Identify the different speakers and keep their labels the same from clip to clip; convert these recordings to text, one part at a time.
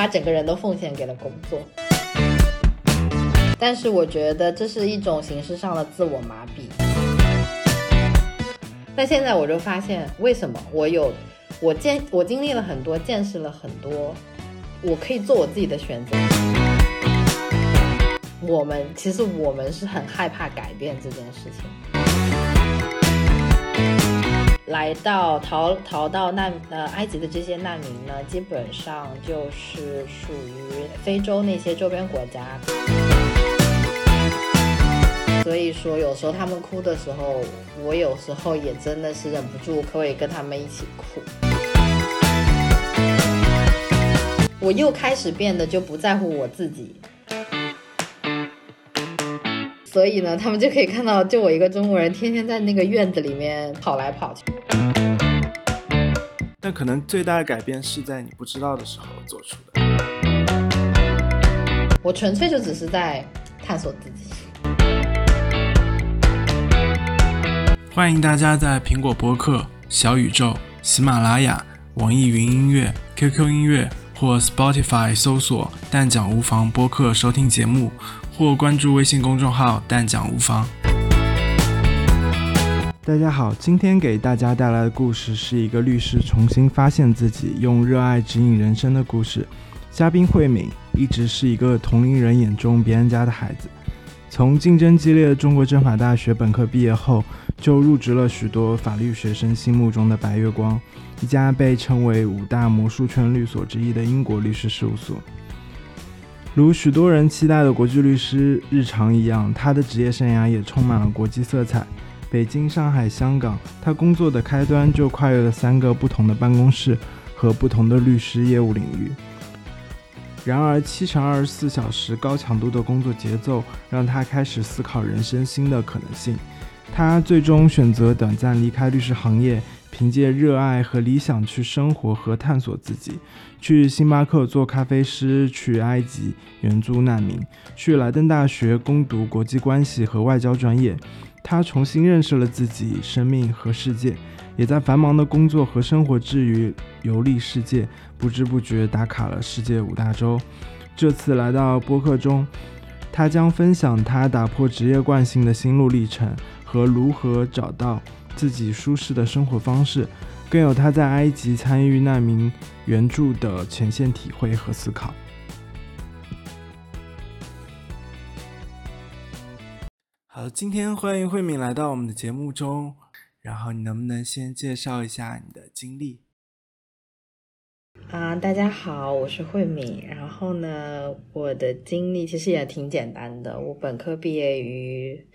Speaker 1: 把整个人都奉献给了工作。但是我觉得这是一种形式上的自我麻痹。但现在我就发现，为什么我有我见我经历了很多，见识了很多，我可以做我自己的选择。我们其实我们是很害怕改变这件事情。来到逃逃到难呃埃及的这些难民呢，基本上就是属于非洲那些周边国家。所以说，有时候他们哭的时候，我有时候也真的是忍不住，可以跟他们一起哭。我又开始变得就不在乎我自己。所以呢，他们就可以看到，就我一个中国人，天天在那个院子里面跑来跑去。
Speaker 2: 但可能最大的改变是在你不知道的时候做出的。
Speaker 1: 我纯粹就只是在探索自己。
Speaker 2: 欢迎大家在苹果播客、小宇宙、喜马拉雅、网易云音乐、QQ 音乐或 Spotify 搜索“但讲无妨”播客收听节目。或关注微信公众号“但讲无妨”。大家好，今天给大家带来的故事是一个律师重新发现自己、用热爱指引人生的故事。嘉宾慧敏一直是一个同龄人眼中别人家的孩子，从竞争激烈的中国政法大学本科毕业后，就入职了许多法律学生心目中的白月光，一家被称为五大魔术圈律所之一的英国律师事务所。如许多人期待的国际律师日常一样，他的职业生涯也充满了国际色彩。北京、上海、香港，他工作的开端就跨越了三个不同的办公室和不同的律师业务领域。然而，七乘二十四小时高强度的工作节奏让他开始思考人生新的可能性。他最终选择短暂离开律师行业。凭借热爱和理想去生活和探索自己，去星巴克做咖啡师，去埃及援助难民，去莱登大学攻读国际关系和外交专业。他重新认识了自己、生命和世界，也在繁忙的工作和生活之余游历世界，不知不觉打卡了世界五大洲。这次来到播客中，他将分享他打破职业惯性的心路历程和如何找到。自己舒适的生活方式，更有他在埃及参与难民援助的前线体会和思考。好，今天欢迎慧敏来到我们的节目中，然后你能不能先介绍一下你的经历？
Speaker 1: 啊，大家好，我是慧敏。然后呢，我的经历其实也挺简单的，我本科毕业于。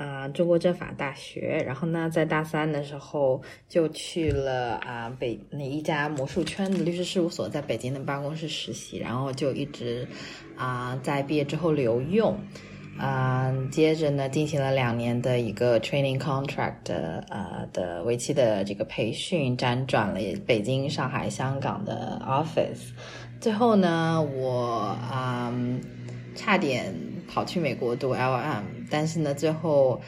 Speaker 1: 啊，中国政法大学，然后呢，在大三的时候就去了啊北那一家魔术圈的律师事务所，在北京的办公室实习，然后就一直啊在毕业之后留用，啊，接着呢进行了两年的一个 training contract 呃的为期的这个培训，辗转了北京、上海、香港的 office，最后呢，我啊差点。跑去美国读 LM，但是呢，最后，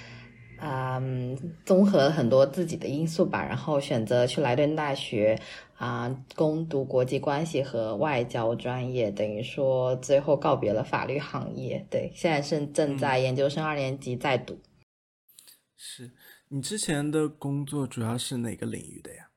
Speaker 1: 嗯，综合很多自己的因素吧，然后选择去莱顿大学啊攻读国际关系和外交专业，等于说最后告别了法律行业。对，现在是正在研究生二年级在读。
Speaker 2: 是你之前的工作主要是哪个领域的呀？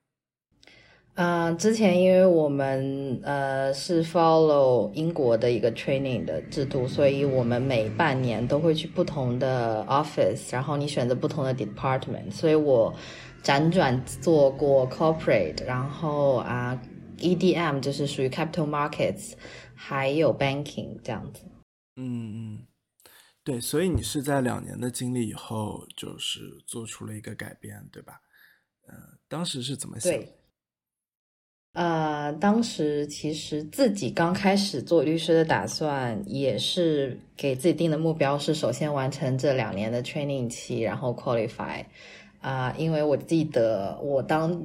Speaker 1: 嗯，之前因为我们呃是 follow 英国的一个 training 的制度，所以我们每半年都会去不同的 office，然后你选择不同的 department。所以我辗转做过 corporate，然后啊 EDM 就是属于 capital markets，还有 banking 这样子。
Speaker 2: 嗯嗯，对，所以你是在两年的经历以后，就是做出了一个改变，对吧？嗯，当时是怎么想？
Speaker 1: 呃，当时其实自己刚开始做律师的打算，也是给自己定的目标是首先完成这两年的 training 期，然后 qualify。啊，因为我记得我当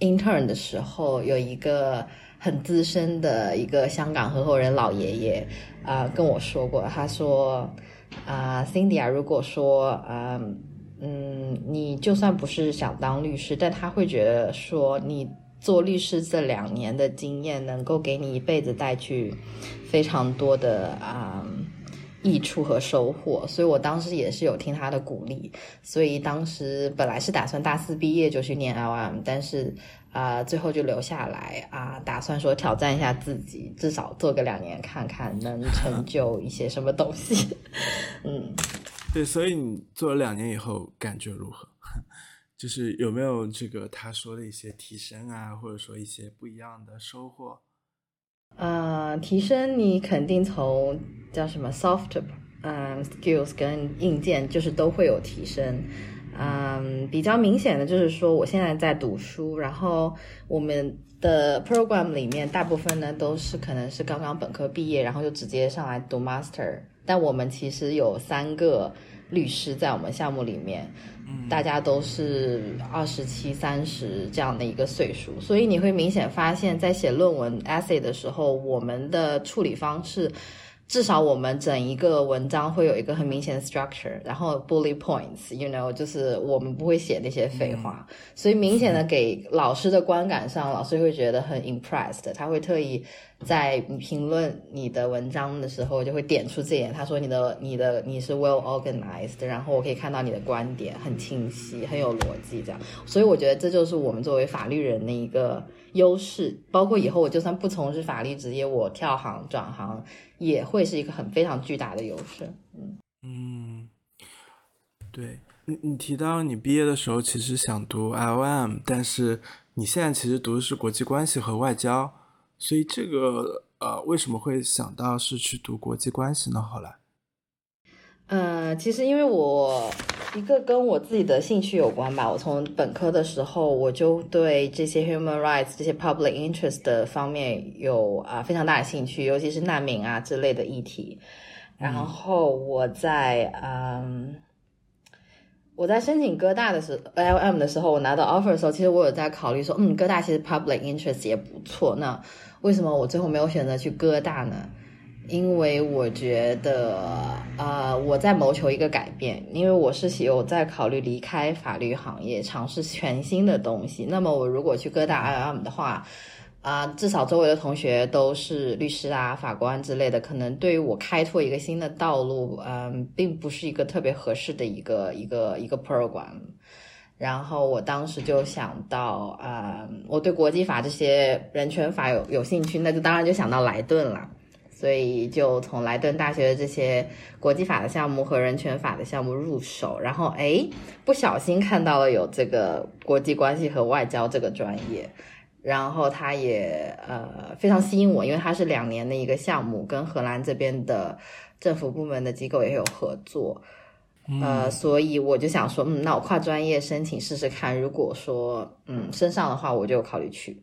Speaker 1: intern 的时候，有一个很资深的一个香港合伙人老爷爷啊跟我说过，他说啊，Cindy 啊，如果说嗯嗯，你就算不是想当律师，但他会觉得说你。做律师这两年的经验，能够给你一辈子带去非常多的啊。益处和收获，所以我当时也是有听他的鼓励，所以当时本来是打算大四毕业就去念 LM，但是啊，最后就留下来啊，打算说挑战一下自己，至少做个两年看看能成 就一些什么东西。嗯，
Speaker 2: 对，所以你做了两年以后感觉如何？就是有没有这个他说的一些提升啊，或者说一些不一样的收获？
Speaker 1: 呃，提升你肯定从叫什么 soft 嗯 skills 跟硬件就是都会有提升。嗯，比较明显的就是说，我现在在读书，然后我们的 program 里面大部分呢都是可能是刚刚本科毕业，然后就直接上来读 master。但我们其实有三个律师在我们项目里面。大家都是二十七、三十这样的一个岁数，所以你会明显发现，在写论文 essay 的时候，我们的处理方式。至少我们整一个文章会有一个很明显的 structure，然后 bullet points，you know，就是我们不会写那些废话，所以明显的给老师的观感上，老师会觉得很 impressed，他会特意在评论你的文章的时候就会点出这点，他说你的你的你是 well organized，然后我可以看到你的观点很清晰，很有逻辑这样，所以我觉得这就是我们作为法律人的一个优势，包括以后我就算不从事法律职业，我跳行转行。也会是一个很非常巨大的优势，嗯
Speaker 2: 嗯，对你你提到你毕业的时候其实想读 LM，但是你现在其实读的是国际关系和外交，所以这个呃为什么会想到是去读国际关系呢？后来？
Speaker 1: 呃，其实因为我一个跟我自己的兴趣有关吧。我从本科的时候我就对这些 human rights、这些 public interest 的方面有啊非常大的兴趣，尤其是难民啊之类的议题。然后我在嗯，我在申请哥大的时候，LM 的时候，我拿到 offer 的时候，其实我有在考虑说，嗯，哥大其实 public interest 也不错。那为什么我最后没有选择去哥大呢？因为我觉得，呃，我在谋求一个改变，因为我是有在考虑离开法律行业，尝试全新的东西。那么，我如果去各大 IM 的话，啊，至少周围的同学都是律师啊、法官之类的，可能对于我开拓一个新的道路，嗯，并不是一个特别合适的一个一个一个 program。然后我当时就想到，啊，我对国际法这些人权法有有兴趣，那就当然就想到莱顿了。所以就从莱顿大学的这些国际法的项目和人权法的项目入手，然后哎，不小心看到了有这个国际关系和外交这个专业，然后它也呃非常吸引我，因为它是两年的一个项目，跟荷兰这边的政府部门的机构也有合作，呃，所以我就想说，嗯，那我跨专业申请试试看，如果说嗯升上的话，我就考虑去。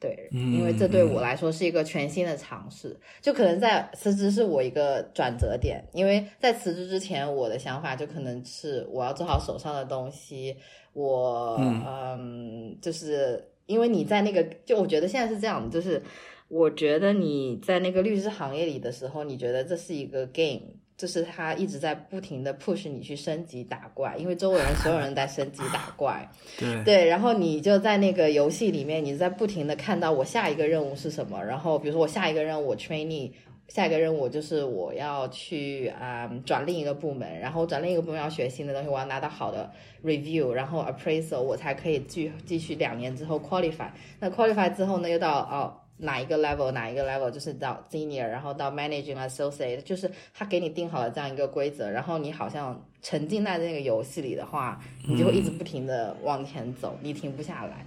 Speaker 1: 对，因为这对我来说是一个全新的尝试，就可能在辞职是我一个转折点。因为在辞职之前，我的想法就可能是我要做好手上的东西。我嗯，就是因为你在那个，就我觉得现在是这样，就是我觉得你在那个律师行业里的时候，你觉得这是一个 game。就是他一直在不停的 push 你去升级打怪，因为周围人所有人在升级打怪，
Speaker 2: 对
Speaker 1: 对，然后你就在那个游戏里面，你在不停的看到我下一个任务是什么，然后比如说我下一个任务我 training，下一个任务就是我要去啊转另一个部门，然后转另一个部门要学新的东西，我要拿到好的 review，然后 appraisal，我才可以继继续两年之后 qualify，那 qualify 之后呢又到哦。哪一个 level，哪一个 level 就是到 senior，然后到 managing associate，就是他给你定好了这样一个规则，然后你好像沉浸在那个游戏里的话，你就会一直不停的往前走，你停不下来。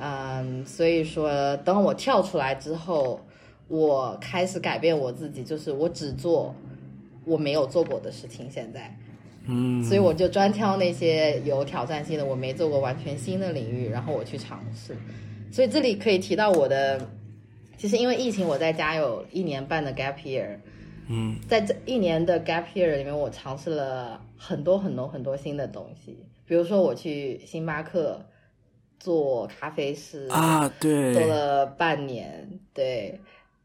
Speaker 1: 嗯，所以说等我跳出来之后，我开始改变我自己，就是我只做我没有做过的事情。现在，
Speaker 2: 嗯，
Speaker 1: 所以我就专挑那些有挑战性的，我没做过完全新的领域，然后我去尝试。所以这里可以提到我的。其实因为疫情，我在家有一年半的 gap year，
Speaker 2: 嗯，
Speaker 1: 在这一年的 gap year 里面，我尝试了很多很多很多新的东西，比如说我去星巴克做咖啡师
Speaker 2: 啊，对，
Speaker 1: 做了半年，对，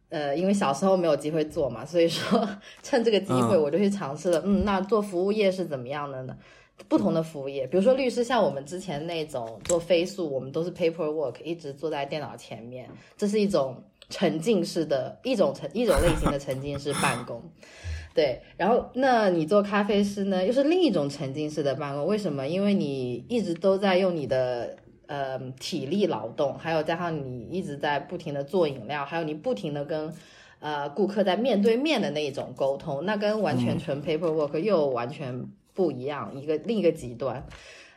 Speaker 1: 呃，因为小时候没有机会做嘛，所以说 趁这个机会我就去尝试了，嗯，那做服务业是怎么样的呢？不同的服务业，比如说律师，像我们之前那种做飞速，我们都是 paperwork，一直坐在电脑前面，这是一种沉浸式的一种沉一种类型的沉浸式办公。对，然后那你做咖啡师呢，又是另一种沉浸式的办公。为什么？因为你一直都在用你的呃体力劳动，还有加上你一直在不停的做饮料，还有你不停的跟呃顾客在面对面的那一种沟通，那跟完全纯 paperwork 又完全不一样，一个另一个极端。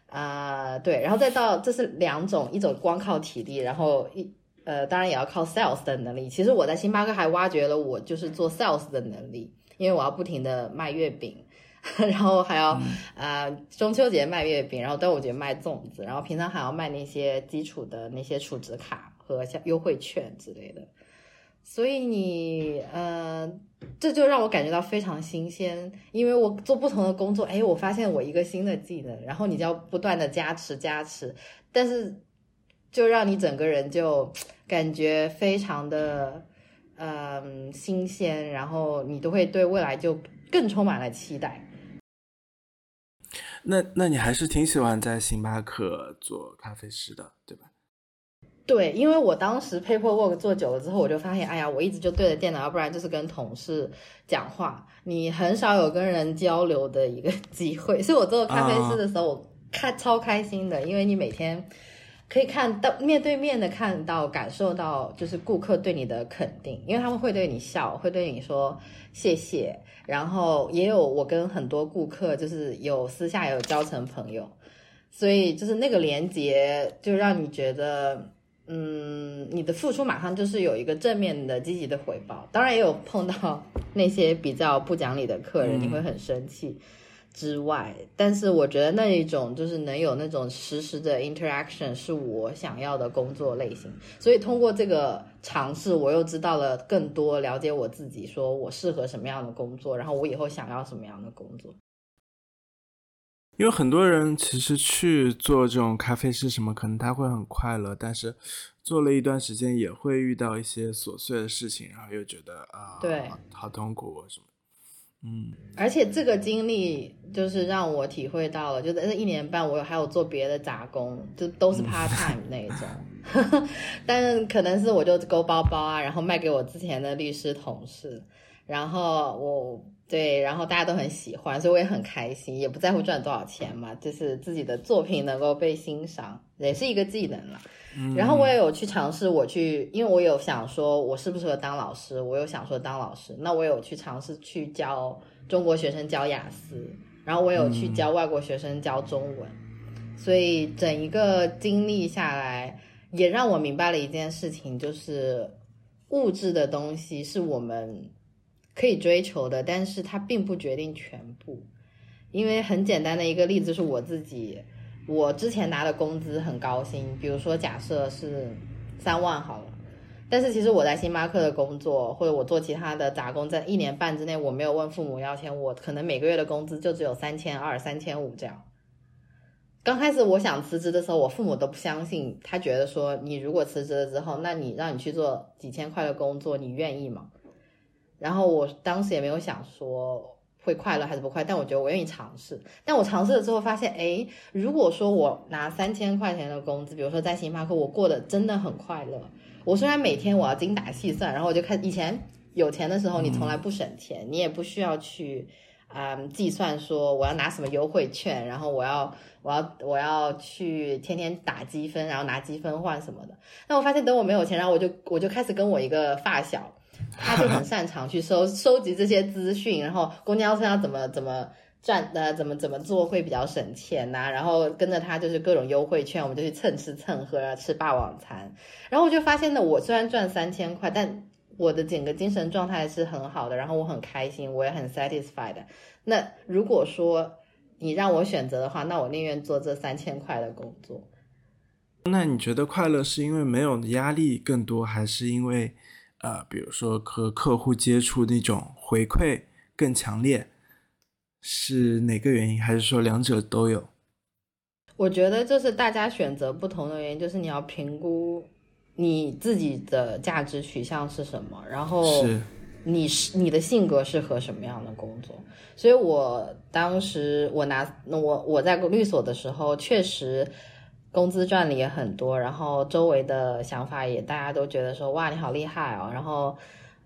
Speaker 1: 啊，对，然后再到这是两种，一种光靠体力，然后一呃当然也要靠 sales 的能力。其实我在星巴克还挖掘了我就是做 sales 的能力。因为我要不停的卖月饼，然后还要啊中秋节卖月饼，然后端午节卖粽子，然后平常还要卖那些基础的那些储值卡和像优惠券之类的。所以你呃，这就让我感觉到非常新鲜，因为我做不同的工作，哎，我发现我一个新的技能，然后你就要不断的加持加持，但是就让你整个人就 感觉非常的。嗯，新鲜，然后你都会对未来就更充满了期待。
Speaker 2: 那那你还是挺喜欢在星巴克做咖啡师的，对吧？
Speaker 1: 对，因为我当时 paperwork 做久了之后，我就发现，哎呀，我一直就对着电脑，要不然就是跟同事讲话，你很少有跟人交流的一个机会。所以我做咖啡师的时候，我开超开心的，因为你每天。可以看到面对面的看到感受到就是顾客对你的肯定，因为他们会对你笑，会对你说谢谢。然后也有我跟很多顾客就是有私下有交成朋友，所以就是那个连接就让你觉得，嗯，你的付出马上就是有一个正面的积极的回报。当然也有碰到那些比较不讲理的客人，你会很生气。之外，但是我觉得那一种就是能有那种实时的 interaction 是我想要的工作类型。所以通过这个尝试，我又知道了更多，了解我自己，说我适合什么样的工作，然后我以后想要什么样的工作。
Speaker 2: 因为很多人其实去做这种咖啡师什么，可能他会很快乐，但是做了一段时间也会遇到一些琐碎的事情，然后又觉得啊，
Speaker 1: 对，
Speaker 2: 好痛苦什么。嗯，
Speaker 1: 而且这个经历就是让我体会到了，就在这一年半，我还有做别的杂工，就都是 part time 那一种，但是可能是我就勾包包啊，然后卖给我之前的律师同事，然后我对，然后大家都很喜欢，所以我也很开心，也不在乎赚多少钱嘛，就是自己的作品能够被欣赏，也是一个技能了。然后我也有去尝试，我去，因为我有想说，我适不适合当老师，我有想说当老师，那我有去尝试去教中国学生教雅思，然后我有去教外国学生教中文，所以整一个经历下来，也让我明白了一件事情，就是物质的东西是我们可以追求的，但是它并不决定全部，因为很简单的一个例子是我自己。我之前拿的工资很高薪，比如说假设是三万好了，但是其实我在星巴克的工作或者我做其他的杂工，在一年半之内我没有问父母要钱，我可能每个月的工资就只有三千二、三千五这样。刚开始我想辞职的时候，我父母都不相信，他觉得说你如果辞职了之后，那你让你去做几千块的工作，你愿意吗？然后我当时也没有想说。会快乐还是不快？但我觉得我愿意尝试。但我尝试了之后发现，哎，如果说我拿三千块钱的工资，比如说在星巴克，我过得真的很快乐。我虽然每天我要精打细算，然后我就看以前有钱的时候，你从来不省钱，你也不需要去啊计算说我要拿什么优惠券，然后我要我要我要去天天打积分，然后拿积分换什么的。那我发现等我没有钱，然后我就我就开始跟我一个发小。他就很擅长去收 收集这些资讯，然后公交车要怎么怎么赚呃怎么怎么做会比较省钱呐？然后跟着他就是各种优惠券，我们就去蹭吃蹭喝啊，吃霸王餐。然后我就发现呢，我虽然赚三千块，但我的整个精神状态是很好的，然后我很开心，我也很 satisfied。那如果说你让我选择的话，那我宁愿做这三千块的工作。
Speaker 2: 那你觉得快乐是因为没有压力更多，还是因为？呃，比如说和客户接触那种回馈更强烈，是哪个原因？还是说两者都有？
Speaker 1: 我觉得这是大家选择不同的原因，就是你要评估你自己的价值取向是什么，然后你是你的性格适合什么样的工作。所以我当时我拿我我在律所的时候，确实工资赚的也很多，然后周围的想法也大家都觉得说哇你好厉害哦，然后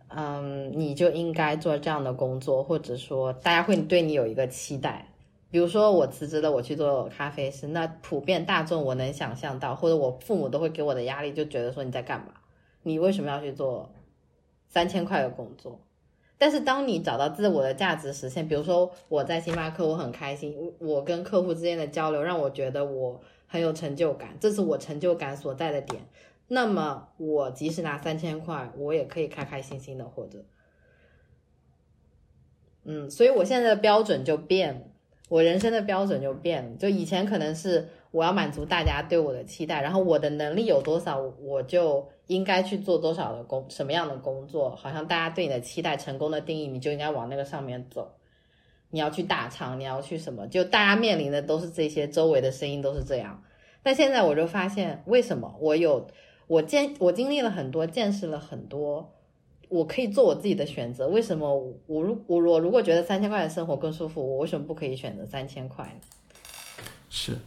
Speaker 1: 嗯你就应该做这样的工作，或者说大家会对你有一个期待。比如说我辞职了，我去做咖啡师，那普遍大众我能想象到，或者我父母都会给我的压力，就觉得说你在干嘛？你为什么要去做三千块的工作？但是当你找到自我的价值实现，比如说我在星巴克，我很开心，我跟客户之间的交流让我觉得我很有成就感，这是我成就感所在的点。那么我即使拿三千块，我也可以开开心心的活着。嗯，所以我现在的标准就变了。我人生的标准就变了，就以前可能是我要满足大家对我的期待，然后我的能力有多少，我就应该去做多少的工，什么样的工作，好像大家对你的期待、成功的定义，你就应该往那个上面走。你要去大厂，你要去什么，就大家面临的都是这些，周围的声音都是这样。但现在我就发现，为什么我有我见我经历了很多，见识了很多。我可以做我自己的选择，为什么我如我我如果觉得三千块的生活更舒服，我为什么不可以选择三千块呢？
Speaker 2: 是，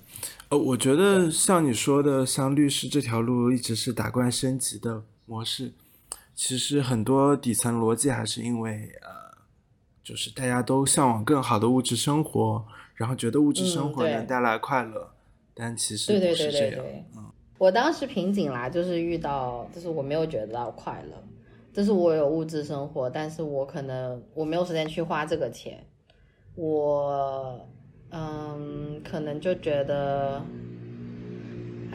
Speaker 2: 呃，我觉得像你说的，像律师这条路一直是打怪升级的模式，其实很多底层逻辑还是因为呃，就是大家都向往更好的物质生活，然后觉得物质生活能带来快乐，但其实不是这样。
Speaker 1: 嗯，我当时瓶颈啦，就是遇到，就是我没有觉得到快乐。就是我有物质生活，但是我可能我没有时间去花这个钱，我嗯，可能就觉得，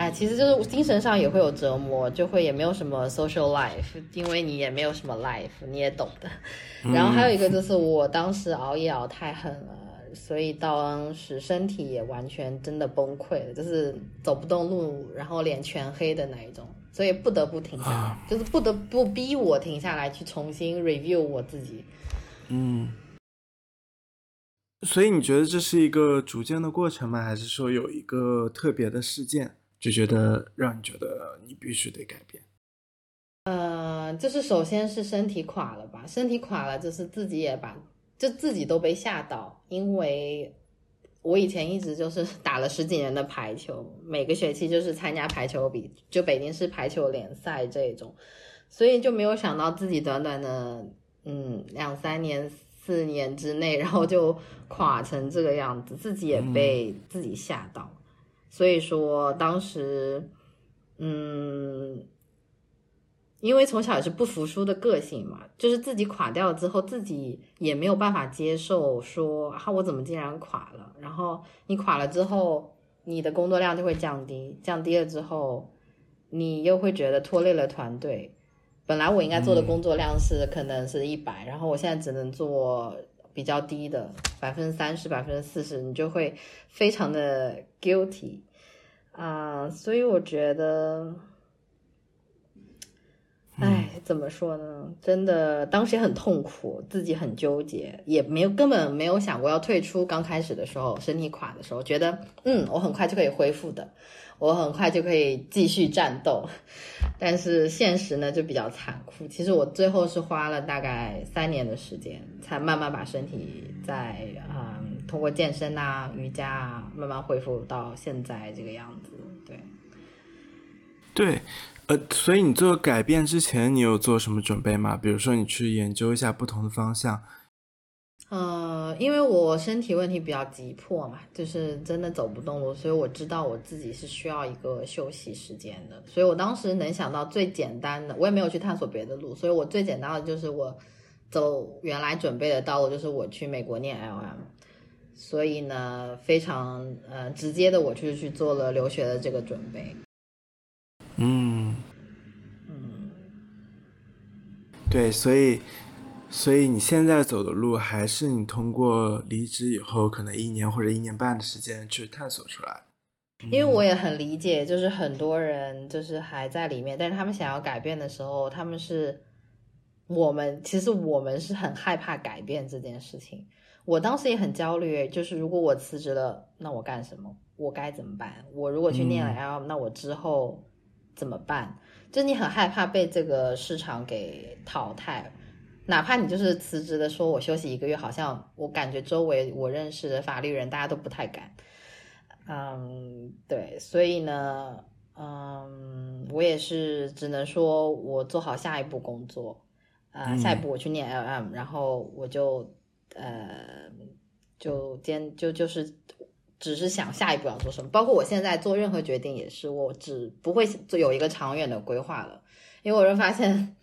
Speaker 1: 哎，其实就是精神上也会有折磨，就会也没有什么 social life，因为你也没有什么 life，你也懂的。然后还有一个就是我当时熬夜熬太狠了，所以当时身体也完全真的崩溃了，就是走不动路，然后脸全黑的那一种。所以不得不停下来，就是不得不逼我停下来去重新 review 我自己。
Speaker 2: 嗯，所以你觉得这是一个逐渐的过程吗？还是说有一个特别的事件，就觉得让你觉得你必须得改变？
Speaker 1: 呃，就是首先是身体垮了吧，身体垮了，就是自己也把就自己都被吓到，因为。我以前一直就是 打了十几年的排球，每个学期就是参加排球比，就北京市排球联赛这种，所以就没有想到自己短短的嗯两三年、四年之内，然后就垮成这个样子，自己也被自己吓到，所以说当时嗯。因为从小也是不服输的个性嘛，就是自己垮掉了之后，自己也没有办法接受，说啊我怎么竟然垮了？然后你垮了之后，你的工作量就会降低，降低了之后，你又会觉得拖累了团队。本来我应该做的工作量是可能是一百，然后我现在只能做比较低的百分之三十、百分之四十，你就会非常的 guilty 啊，所以我觉得。哎，怎么说呢？真的，当时也很痛苦，自己很纠结，也没有根本没有想过要退出。刚开始的时候，身体垮的时候，觉得嗯，我很快就可以恢复的，我很快就可以继续战斗。但是现实呢，就比较残酷。其实我最后是花了大概三年的时间，才慢慢把身体在嗯，通过健身啊、瑜伽啊，慢慢恢复到现在这个样子。对，
Speaker 2: 对。呃，所以你做改变之前，你有做什么准备吗？比如说，你去研究一下不同的方向。
Speaker 1: 呃，因为我身体问题比较急迫嘛，就是真的走不动路，所以我知道我自己是需要一个休息时间的。所以我当时能想到最简单的，我也没有去探索别的路，所以我最简单的就是我走原来准备的道路，就是我去美国念 LM。所以呢，非常呃直接的，我就去做了留学的这个准备。
Speaker 2: 嗯，嗯，对，所以，所以你现在走的路，还是你通过离职以后，可能一年或者一年半的时间去探索出来。
Speaker 1: 因为我也很理解，就是很多人就是还在里面，但是他们想要改变的时候，他们是，我们其实我们是很害怕改变这件事情。我当时也很焦虑，就是如果我辞职了，那我干什么？我该怎么办？我如果去念了 L，那我之后。怎么办？就你很害怕被这个市场给淘汰，哪怕你就是辞职的说，我休息一个月，好像我感觉周围我认识的法律人大家都不太敢。嗯，对，所以呢，嗯，我也是只能说我做好下一步工作，啊，下一步我去念 LM，然后我就呃，就兼就就是只是想下一步要做什么，包括我现在做任何决定也是，我只不会做有一个长远的规划了，因为我就发现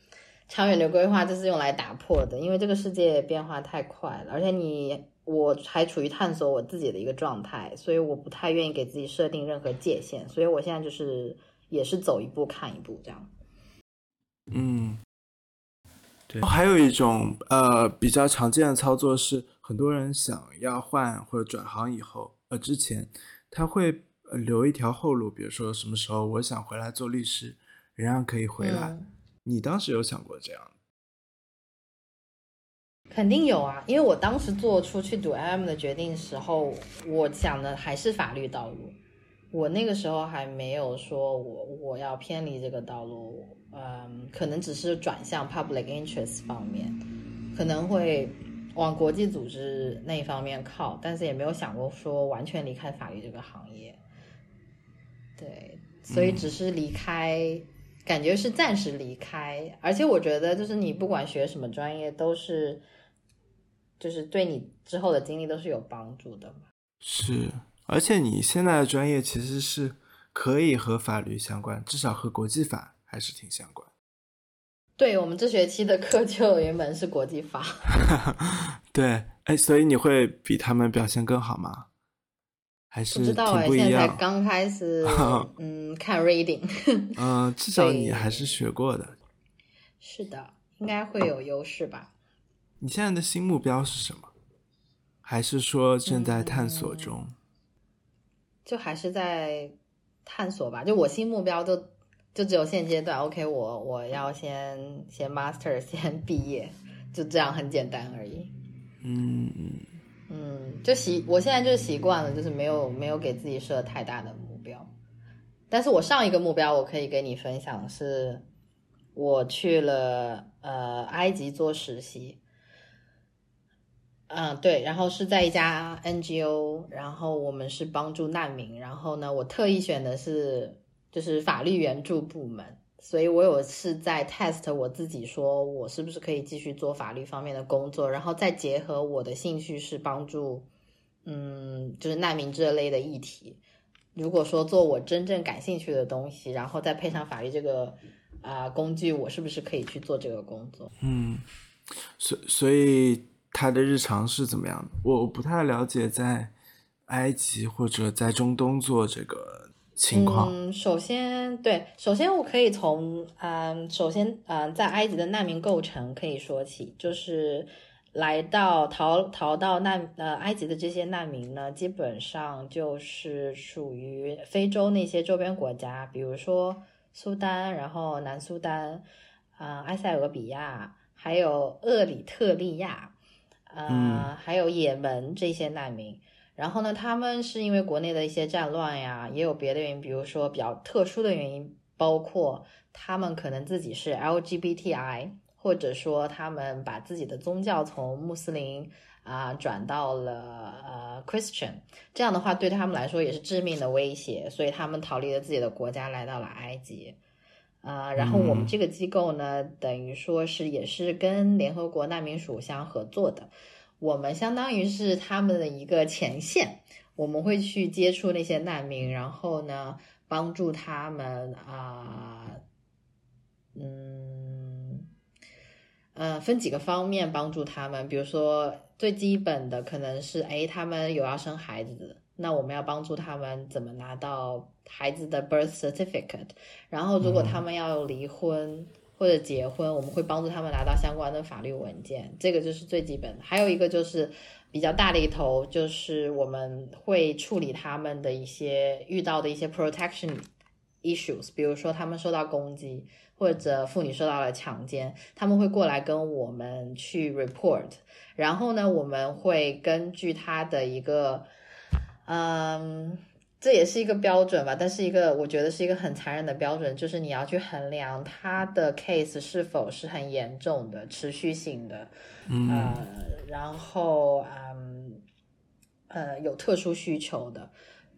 Speaker 1: 长远的规划就是用来打破的，因为这个世界变化太快了，而且你。我还处于探索我自己的一个状态，所以我不太愿意给自己设定任何界限，所以我现在就是也是走一步看一步这样。
Speaker 2: 嗯，对。还有一种呃比较常见的操作是，很多人想要换或者转行以后，呃之前他会留一条后路，比如说什么时候我想回来做律师，仍然可以回来。你当时有想过这样？
Speaker 1: 肯定有啊，因为我当时做出去读 M 的决定时候，我想的还是法律道路。我那个时候还没有说我我要偏离这个道路，嗯，可能只是转向 public interest 方面，可能会往国际组织那一方面靠，但是也没有想过说完全离开法律这个行业。对，所以只是离开，感觉是暂时离开。而且我觉得，就是你不管学什么专业，都是。就是对你之后的经历都是有帮助的嘛？
Speaker 2: 是，而且你现在的专业其实是可以和法律相关，至少和国际法还是挺相关。
Speaker 1: 对我们这学期的课就原本是国际法。
Speaker 2: 对，哎，所以你会比他们表现更好吗？还是
Speaker 1: 不知道
Speaker 2: 哎，
Speaker 1: 现在刚开始，嗯，看 reading。
Speaker 2: 嗯，至少你还是学过的。
Speaker 1: 是的，应该会有优势吧。
Speaker 2: 你现在的新目标是什么？还是说正在探索中？
Speaker 1: 就还是在探索吧。就我新目标，就就只有现阶段。OK，我我要先先 master，先毕业，就这样很简单而已。
Speaker 2: 嗯
Speaker 1: 嗯就习我现在就是习惯了，就是没有没有给自己设太大的目标。但是我上一个目标，我可以跟你分享，是我去了呃埃及做实习。嗯，对，然后是在一家 NGO，然后我们是帮助难民，然后呢，我特意选的是就是法律援助部门，所以我有是在 test 我自己，说我是不是可以继续做法律方面的工作，然后再结合我的兴趣是帮助，嗯，就是难民这类的议题，如果说做我真正感兴趣的东西，然后再配上法律这个啊工具，我是不是可以去做这个工作？
Speaker 2: 嗯，所所以。他的日常是怎么样的？我不太了解，在埃及或者在中东做这个情况。
Speaker 1: 嗯，首先，对，首先我可以从，嗯，首先，嗯，在埃及的难民构成可以说起，就是来到逃逃到难呃埃及的这些难民呢，基本上就是属于非洲那些周边国家，比如说苏丹，然后南苏丹，啊，埃塞俄比亚，还有厄里特利亚。呃，还有也门这些难民，然后呢，他们是因为国内的一些战乱呀，也有别的原因，比如说比较特殊的原因，包括他们可能自己是 LGBTI，或者说他们把自己的宗教从穆斯林啊转到了呃 Christian，这样的话对他们来说也是致命的威胁，所以他们逃离了自己的国家，来到了埃及。啊，然后我们这个机构呢，等于说是也是跟联合国难民署相合作的，我们相当于是他们的一个前线，我们会去接触那些难民，然后呢，帮助他们啊，嗯，呃，分几个方面帮助他们，比如说最基本的可能是，哎，他们有要生孩子。那我们要帮助他们怎么拿到孩子的 birth certificate，然后如果他们要离婚或者结婚，我们会帮助他们拿到相关的法律文件，这个就是最基本的。还有一个就是比较大的一头，就是我们会处理他们的一些遇到的一些 protection issues，比如说他们受到攻击或者妇女受到了强奸，他们会过来跟我们去 report，然后呢，我们会根据他的一个。嗯，这也是一个标准吧，但是一个我觉得是一个很残忍的标准，就是你要去衡量他的 case 是否是很严重的、持续性的，呃，然后嗯呃有特殊需求的，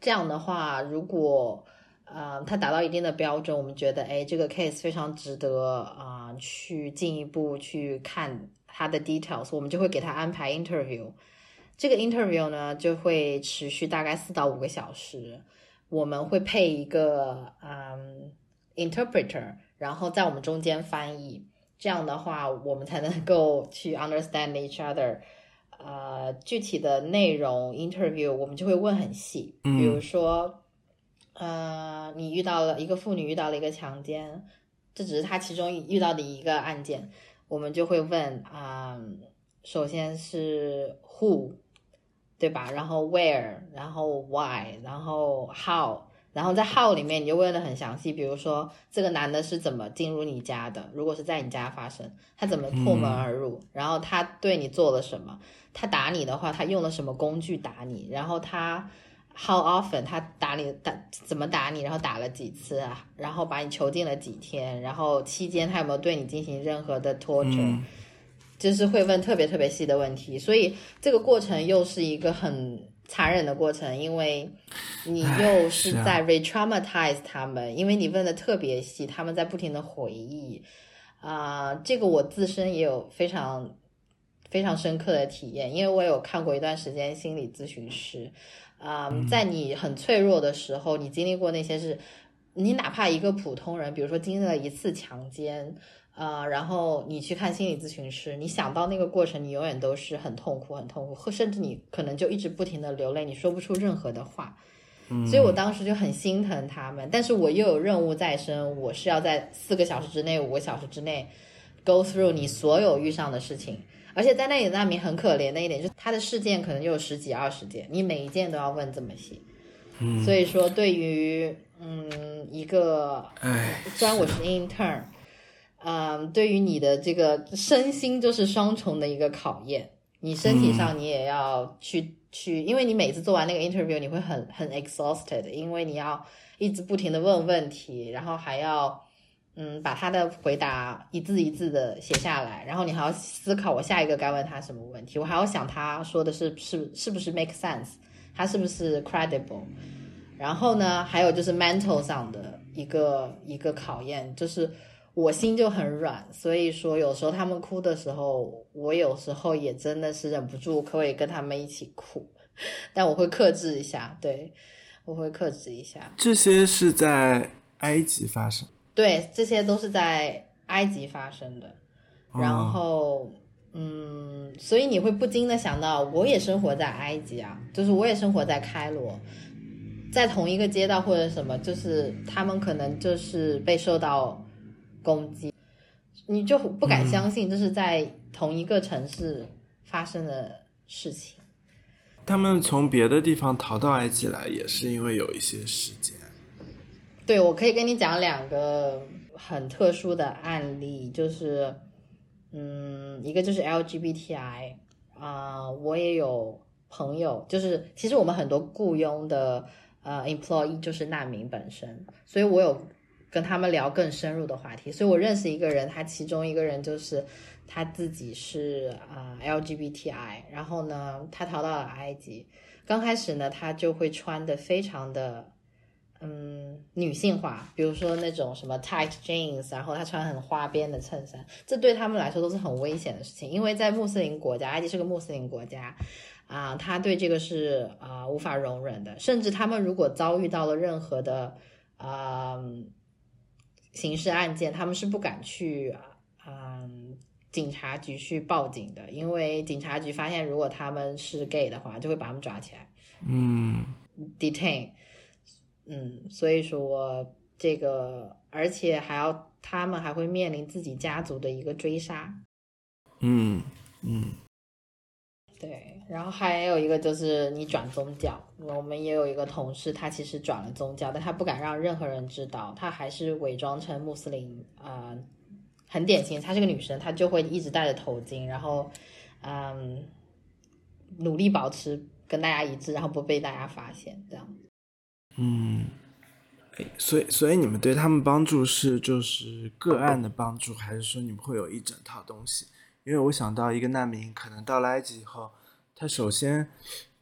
Speaker 1: 这样的话，如果呃他达到一定的标准，我们觉得哎这个 case 非常值得啊去进一步去看他的 details，我们就会给他安排 interview。这个 interview 呢就会持续大概四到五个小时，我们会配一个嗯 interpreter，然后在我们中间翻译，这样的话我们才能够去 understand each other。呃，具体的内容 interview 我们就会问很细，比如说，呃，你遇到了一个妇女遇到了一个强奸，这只是她其中遇到的一个案件，我们就会问啊，首先是 who。对吧？然后 where，然后 why，然后 how，然后在 how 里面你就问的很详细，比如说这个男的是怎么进入你家的？如果是在你家发生，他怎么破门而入？然后他对你做了什么？他打你的话，他用了什么工具打你？然后他 how often 他打你打怎么打你？然后打了几次啊？然后把你囚禁了几天？然后期间他有没有对你进行任何的 torture？就是会问特别特别细的问题，所以这个过程又是一个很残忍的过程，因为你又是在 retraumatize 他们，因为你问的特别细，他们在不停的回忆啊。这个我自身也有非常非常深刻的体验，因为我有看过一段时间心理咨询师啊，在你很脆弱的时候，你经历过那些事，你哪怕一个普通人，比如说经历了一次强奸。啊，然后你去看心理咨询师，你想到那个过程，你永远都是很痛苦，很痛苦，甚至你可能就一直不停的流泪，你说不出任何的话。所以我当时就很心疼他们，但是我又有任务在身，我是要在四个小时之内、五个小时之内 go through 你所有遇上的事情，而且在那里的难民很可怜的一点，就是他的事件可能就有十几二十件，你每一件都要问这么细。所以说，对于嗯一个，虽然我是 intern。嗯，对于你的这个身心就是双重的一个考验。你身体上你也要去去，因为你每次做完那个 interview，你会很很 exhausted，因为你要一直不停的问问题，然后还要嗯把他的回答一字一字的写下来，然后你还要思考我下一个该问他什么问题，我还要想他说的是是是不是 make sense，他是不是 credible，然后呢，还有就是 mental 上的一个一个考验，就是。我心就很软，所以说有时候他们哭的时候，我有时候也真的是忍不住，可以跟他们一起哭，但我会克制一下，对我会克制一下。
Speaker 2: 这些是在埃及发生？
Speaker 1: 对，这些都是在埃及发生的。然后，嗯，所以你会不禁的想到，我也生活在埃及啊，就是我也生活在开罗，在同一个街道或者什么，就是他们可能就是被受到。攻击，你就不敢相信这是在同一个城市发生的事情。
Speaker 2: 他们从别的地方逃到埃及来，也是因为有一些时间。
Speaker 1: 对，我可以跟你讲两个很特殊的案例，就是，嗯，一个就是 LGBTI 啊，我也有朋友，就是其实我们很多雇佣的呃 employee 就是难民本身，所以我有。跟他们聊更深入的话题，所以我认识一个人，他其中一个人就是他自己是啊 LGBTI，然后呢，他逃到了埃及，刚开始呢，他就会穿的非常的嗯女性化，比如说那种什么 tight jeans，然后他穿很花边的衬衫，这对他们来说都是很危险的事情，因为在穆斯林国家，埃及是个穆斯林国家啊，他对这个是啊无法容忍的，甚至他们如果遭遇到了任何的啊。刑事案件，他们是不敢去，嗯，警察局去报警的，因为警察局发现如果他们是 gay 的话，就会把他们抓起来，
Speaker 2: 嗯
Speaker 1: ，detain，嗯，所以说这个，而且还要他们还会面临自己家族的一个追杀，
Speaker 2: 嗯嗯。
Speaker 1: 对，然后还有一个就是你转宗教，我们也有一个同事，他其实转了宗教，但他不敢让任何人知道，他还是伪装成穆斯林啊，很典型，她是个女生，她就会一直戴着头巾，然后嗯，努力保持跟大家一致，然后不被大家发现，这样。
Speaker 2: 嗯，所以所以你们对他们帮助是就是个案的帮助，还是说你们会有一整套东西？因为我想到一个难民可能到了埃及以后，他首先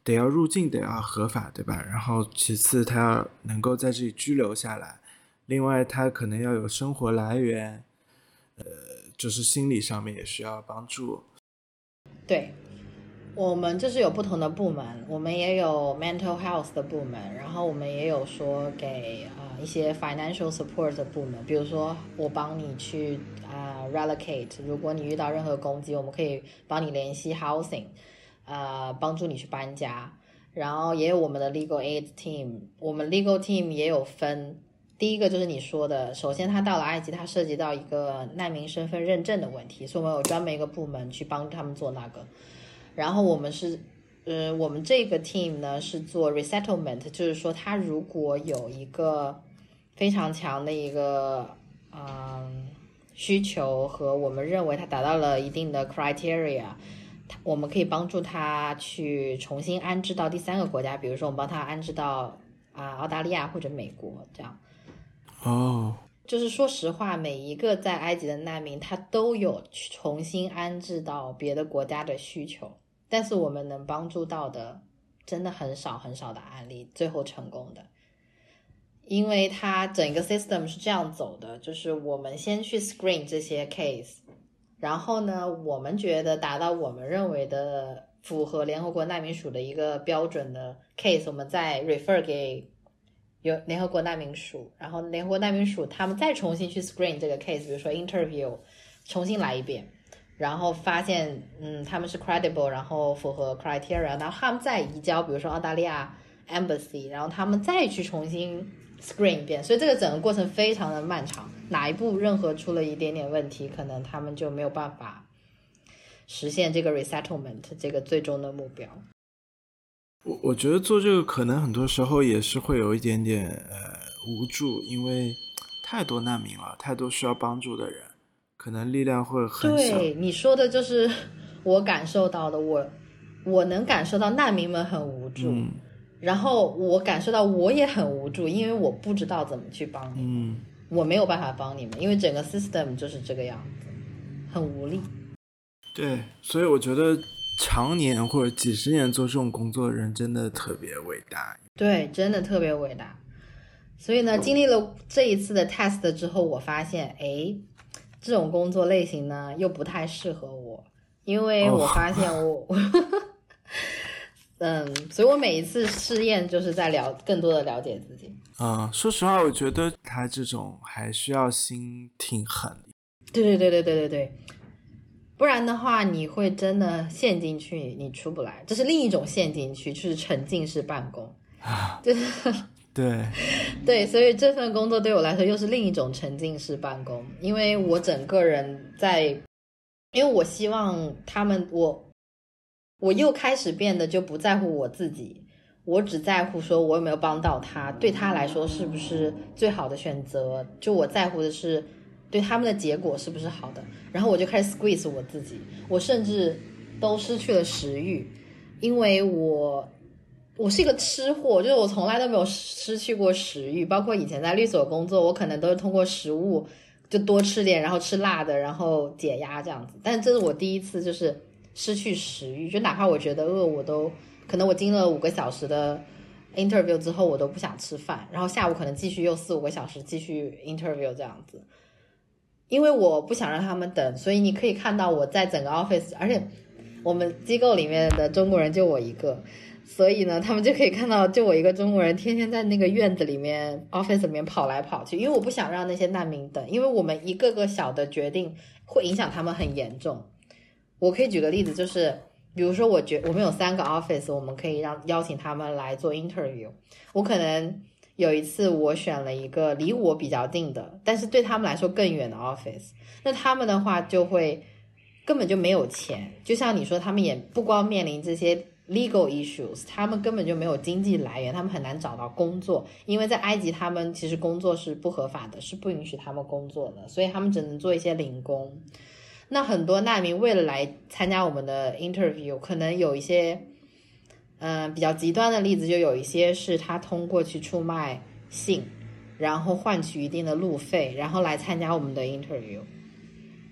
Speaker 2: 得要入境得要合法，对吧？然后其次他要能够在这里居留下来，另外他可能要有生活来源，呃，就是心理上面也需要帮助。
Speaker 1: 对。我们就是有不同的部门，我们也有 mental health 的部门，然后我们也有说给啊一些 financial support 的部门，比如说我帮你去啊 relocate，如果你遇到任何攻击，我们可以帮你联系 housing，呃，帮助你去搬家。然后也有我们的 legal aid team，我们 legal team 也有分，第一个就是你说的，首先他到了埃及，他涉及到一个难民身份认证的问题，所以我们有专门一个部门去帮他们做那个。然后我们是，呃，我们这个 team 呢是做 resettlement，就是说他如果有一个非常强的一个嗯需求和我们认为他达到了一定的 criteria，他我们可以帮助他去重新安置到第三个国家，比如说我们帮他安置到啊澳大利亚或者美国这样。
Speaker 2: 哦，
Speaker 1: 就是说实话，每一个在埃及的难民他都有重新安置到别的国家的需求。但是我们能帮助到的，真的很少很少的案例最后成功的，因为它整个 system 是这样走的，就是我们先去 screen 这些 case，然后呢，我们觉得达到我们认为的符合联合国难民署的一个标准的 case，我们再 refer 给有联合国难民署，然后联合国难民署他们再重新去 screen 这个 case，比如说 interview，重新来一遍。然后发现，嗯，他们是 credible，然后符合 criteria，然后他们再移交，比如说澳大利亚 embassy，然后他们再去重新 screen 一遍，所以这个整个过程非常的漫长。哪一步任何出了一点点问题，可能他们就没有办法实现这个 resettlement 这个最终的目标。
Speaker 2: 我我觉得做这个可能很多时候也是会有一点点呃无助，因为太多难民了，太多需要帮助的人。可能力量会很
Speaker 1: 小。对你说的就是 我感受到的，我我能感受到难民们很无助，然后我感受到我也很无助，因为我不知道怎么去帮你们，我没有办法帮你们，因为整个 system 就是这个样子，很无力。
Speaker 2: 对，所以我觉得常年或者几十年做这种工作的人真的特别伟大。
Speaker 1: 对，真的特别伟大。所以呢，经历了这一次的 test 之后，我发现，哎。这种工作类型呢，又不太适合我，因为我发现我，嗯，所以我每一次试验就是在了更多的了解自己。
Speaker 2: 嗯，说实话，我觉得他这种还需要心挺狠。
Speaker 1: 对对对对对对对，不然的话，你会真的陷进去，你出不来。这是另一种陷进去，就是沉浸式办公啊，就是。
Speaker 2: 对，
Speaker 1: 对，所以这份工作对我来说又是另一种沉浸式办公，因为我整个人在，因为我希望他们，我，我又开始变得就不在乎我自己，我只在乎说我有没有帮到他，对他来说是不是最好的选择，就我在乎的是对他们的结果是不是好的，然后我就开始 squeeze 我自己，我甚至都失去了食欲，因为我。我是一个吃货，就是我从来都没有失去过食欲，包括以前在律所工作，我可能都是通过食物就多吃点，然后吃辣的，然后解压这样子。但这是我第一次就是失去食欲，就哪怕我觉得饿，我都可能我经了五个小时的 interview 之后，我都不想吃饭，然后下午可能继续又四五个小时继续 interview 这样子，因为我不想让他们等，所以你可以看到我在整个 office，而且我们机构里面的中国人就我一个。所以呢，他们就可以看到，就我一个中国人，天天在那个院子里面、office 里面跑来跑去，因为我不想让那些难民等，因为我们一个个小的决定会影响他们很严重。我可以举个例子，就是比如说，我觉我们有三个 office，我们可以让邀请他们来做 interview。我可能有一次我选了一个离我比较近的，但是对他们来说更远的 office，那他们的话就会根本就没有钱，就像你说，他们也不光面临这些。Legal issues，他们根本就没有经济来源，他们很难找到工作，因为在埃及，他们其实工作是不合法的，是不允许他们工作的，所以他们只能做一些零工。那很多难民为了来参加我们的 interview，可能有一些嗯，比较极端的例子就有一些是他通过去出卖性，然后换取一定的路费，然后来参加我们的 interview。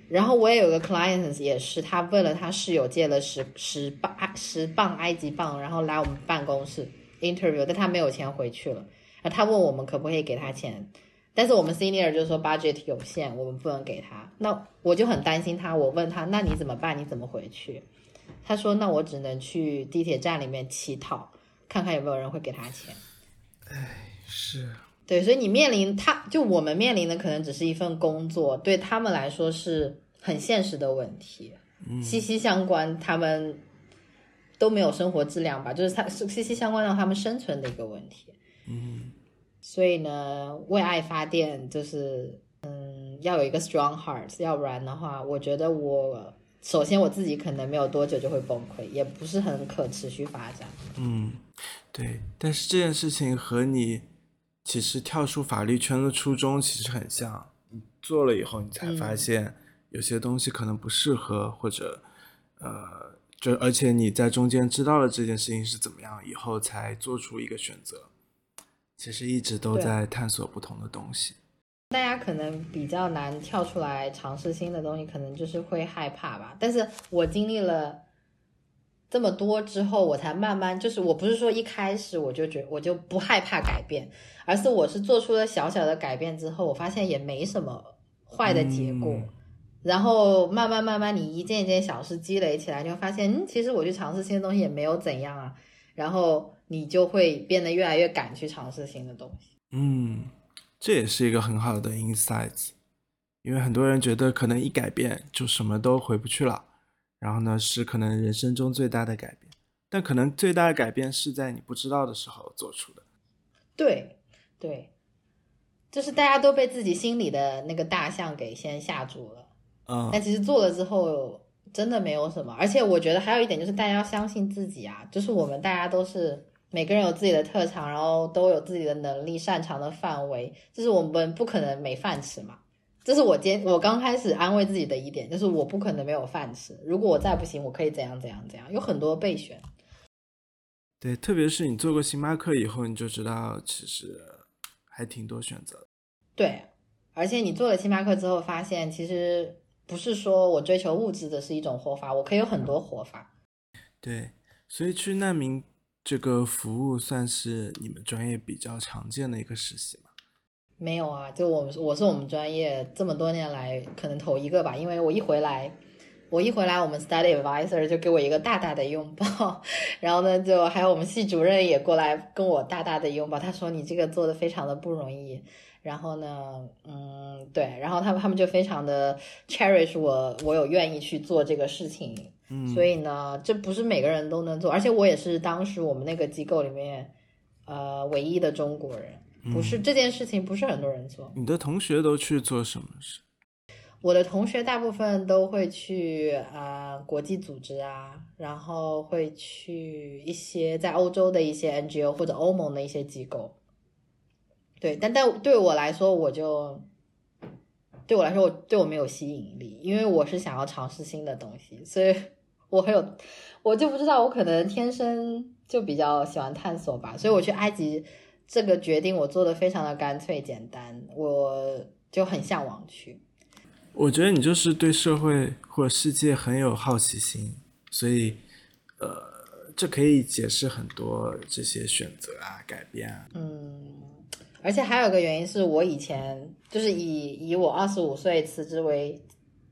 Speaker 1: 然后我也有个 client 也是，他为了他室友借了十十磅十磅埃及镑，然后来我们办公室 interview，但他没有钱回去了。然后他问我们可不可以给他钱，但是我们 senior 就说 budget 有限，我们不能给他。那我就很担心他，我问他那你怎么办？你怎么回去？他说那我只能去地铁站里面乞讨，看看有没有人会给他钱。
Speaker 2: 哎，是。
Speaker 1: 对，所以你面临他，就我们面临的可能只是一份工作，对他们来说是很现实的问题，息息相关，他们都没有生活质量吧，就是他息息相关到他们生存的一个问题。
Speaker 2: 嗯，
Speaker 1: 所以呢，为爱发电就是，嗯，要有一个 strong heart，要不然的话，我觉得我首先我自己可能没有多久就会崩溃，也不是很可持续发展。
Speaker 2: 嗯，对，但是这件事情和你其实跳出法律圈的初衷其实很像。你做了以后，你才发现有些东西可能不适合，或者呃，就而且你在中间知道了这件事情是怎么样以后，才做出一个选择。其实一直都在探索不同的东西。
Speaker 1: 大家可能比较难跳出来尝试新的东西，可能就是会害怕吧。但是我经历了这么多之后，我才慢慢就是，我不是说一开始我就觉我就不害怕改变，而是我是做出了小小的改变之后，我发现也没什么坏的结果。
Speaker 2: 嗯
Speaker 1: 然后慢慢慢慢，你一件一件小事积累起来，你会发现，嗯，其实我去尝试新的东西也没有怎样啊。然后你就会变得越来越敢去尝试新的东西。
Speaker 2: 嗯，这也是一个很好的 insights，因为很多人觉得可能一改变就什么都回不去了，然后呢是可能人生中最大的改变，但可能最大的改变是在你不知道的时候做出的。
Speaker 1: 对，对，就是大家都被自己心里的那个大象给先吓住了。
Speaker 2: 嗯
Speaker 1: 但其实做了之后，真的没有什么。而且我觉得还有一点就是，大家要相信自己啊，就是我们大家都是每个人有自己的特长，然后都有自己的能力、擅长的范围，就是我们不可能没饭吃嘛。这是我今我刚开始安慰自己的一点，就是我不可能没有饭吃。如果我再不行，我可以怎样怎样怎样，有很多备选。
Speaker 2: 对，特别是你做过星巴克以后，你就知道其实还挺多选择。
Speaker 1: 对，而且你做了星巴克之后，发现其实不是说我追求物质的是一种活法，我可以有很多活法。
Speaker 2: 对，所以去难民这个服务算是你们专业比较常见的一个实习嘛？
Speaker 1: 没有啊，就我们我是我们专业这么多年来可能头一个吧，因为我一回来，我一回来，我们 study advisor 就给我一个大大的拥抱，然后呢，就还有我们系主任也过来跟我大大的拥抱，他说你这个做的非常的不容易，然后呢，嗯，对，然后他们他们就非常的 cherish 我，我有愿意去做这个事情，
Speaker 2: 嗯，
Speaker 1: 所以呢，这不是每个人都能做，而且我也是当时我们那个机构里面，呃，唯一的中国人，不是、这件事情不是很多人做。
Speaker 2: 你的同学都去做什么事？
Speaker 1: 我的同学大部分都会去啊、呃国际组织啊，然后会去一些在欧洲的一些 NGO 或者欧盟的一些机构。对，但但对我来说，我就对我来说，我对我没有吸引力，因为我是想要尝试新的东西，所以 我很有，我就不知道，我可能天生就比较喜欢探索吧，所以我去埃及这个决定，我做的非常的干脆简单，我就很向往去。
Speaker 2: 我觉得你就是对社会或者世界很有好奇心，所以，呃，这可以解释很多这些选择啊、改变啊。
Speaker 1: 嗯，而且还有个原因是我以前就是以以我二十五岁辞职为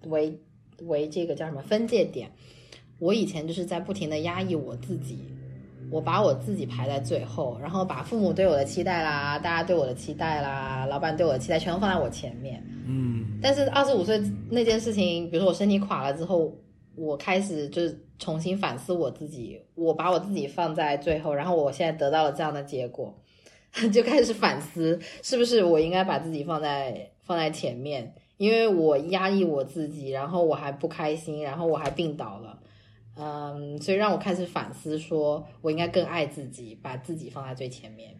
Speaker 1: 为为这个叫什么分界点，我以前就是在不停的压抑我自己，我把我自己排在最后，然后把父母对我的期待啦、大家对我的期待啦、老板对我的期待全都放在我前面。
Speaker 2: 嗯
Speaker 1: 但是二十五岁那件事情，比如说我身体垮了之后，我开始就是重新反思我自己，我把我自己放在最后，然后我现在得到了这样的结果，就开始反思是不是我应该把自己放在放在前面，因为我压抑我自己，然后我还不开心，然后我还病倒了。嗯，所以让我开始反思，说我应该更爱自己，把自己放在最前面。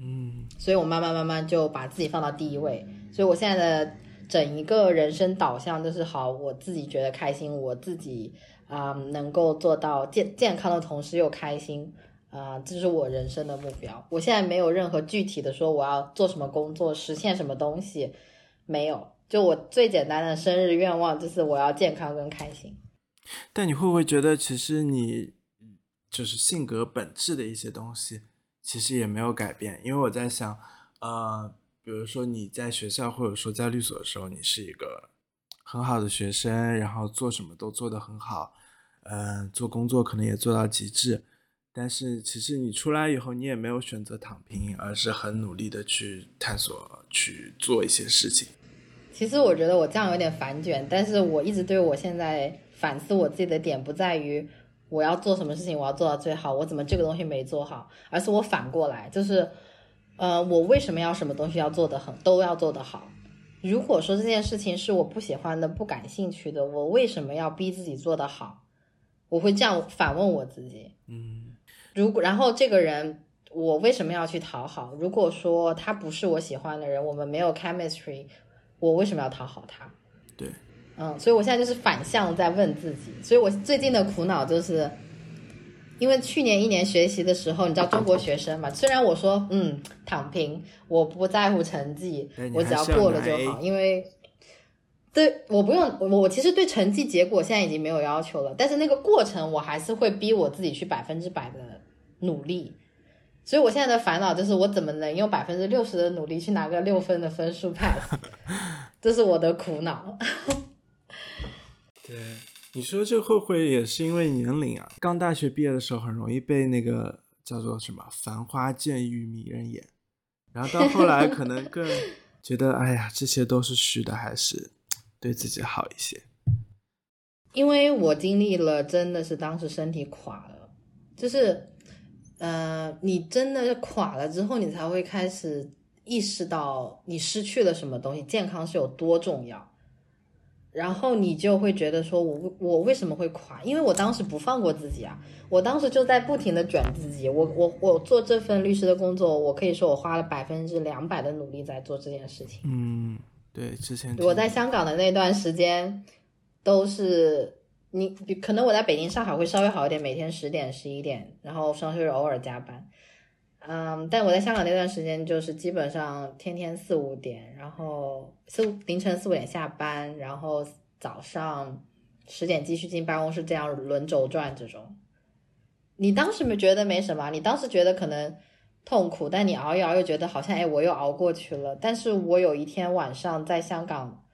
Speaker 2: 嗯
Speaker 1: 所以我慢慢慢慢就把自己放到第一位。所以我现在的整一个人生导向就是好，我自己觉得开心，我自己啊、嗯能够做到健健康的同时又开心啊、这是我人生的目标。我现在没有任何具体的说我要做什么工作，实现什么东西，没有。就我最简单的生日愿望就是我要健康跟开心。
Speaker 2: 但你会不会觉得，其实你就是性格本质的一些东西，其实也没有改变？因为我在想，呃，比如说你在学校或者说在律所的时候，你是一个很好的学生，然后做什么都做得很好，嗯、做工作可能也做到极致。但是其实你出来以后，你也没有选择躺平，而是很努力的去探索、去做一些事情。
Speaker 1: 其实我觉得我这样有点反卷，但是我一直对我现在反思我自己的点不在于我要做什么事情我要做到最好，我怎么这个东西没做好，而是我反过来就是，呃，我为什么要什么东西要做得很都要做得好？如果说这件事情是我不喜欢的、不感兴趣的，我为什么要逼自己做得好？我会这样反问我自己。
Speaker 2: 嗯
Speaker 1: 如果然后这个人，我为什么要去讨好？如果说他不是我喜欢的人，我们没有 chemistry，我为什么要讨好他？
Speaker 2: 对，
Speaker 1: 嗯，所以我现在就是反向在问自己。所以我最近的苦恼就是，因为去年一年学习的时候，你知道中国学生嘛，虽然我说嗯躺平，我不在乎成绩我只要过了就好，因为。对，我不用，我我其实对成绩结果现在已经没有要求了，但是那个过程我还是会逼我自己去百分之百的努力，所以我现在的烦恼就是我怎么能用百分之六十的努力去拿个六分的分数 pass，这是我的苦恼。
Speaker 2: 对，你说这会不会也是因为年龄啊？刚大学毕业的时候，很容易被那个叫做什么“繁花渐欲迷人眼”，然后到后来可能更 觉得，哎呀，这些都是虚的，还是对自己好一些。
Speaker 1: 因为我经历了，真的是当时身体垮了，就是，呃，你真的是垮了之后，你才会开始意识到你失去了什么东西，健康是有多重要。然后你就会觉得说我我为什么会垮？因为我当时不放过自己啊，我当时就在不停的卷自己。我我我做这份律师的工作，我可以说我花了百分之两百的努力在做这件事情。
Speaker 2: 嗯，对，之前
Speaker 1: 我在香港的那段时间，都是你可能我在北京、上海会稍微好一点，每天十点、十一点，然后双休日偶尔加班。嗯，但我在香港那段时间就是基本上天天四五点，然后四凌晨四五点下班，然后早上十点继续进办公室，这样轮轴转这种。你当时没觉得没什么，你当时觉得可能痛苦，但你熬一熬又觉得好像哎我又熬过去了。但是我有一天晚上在香港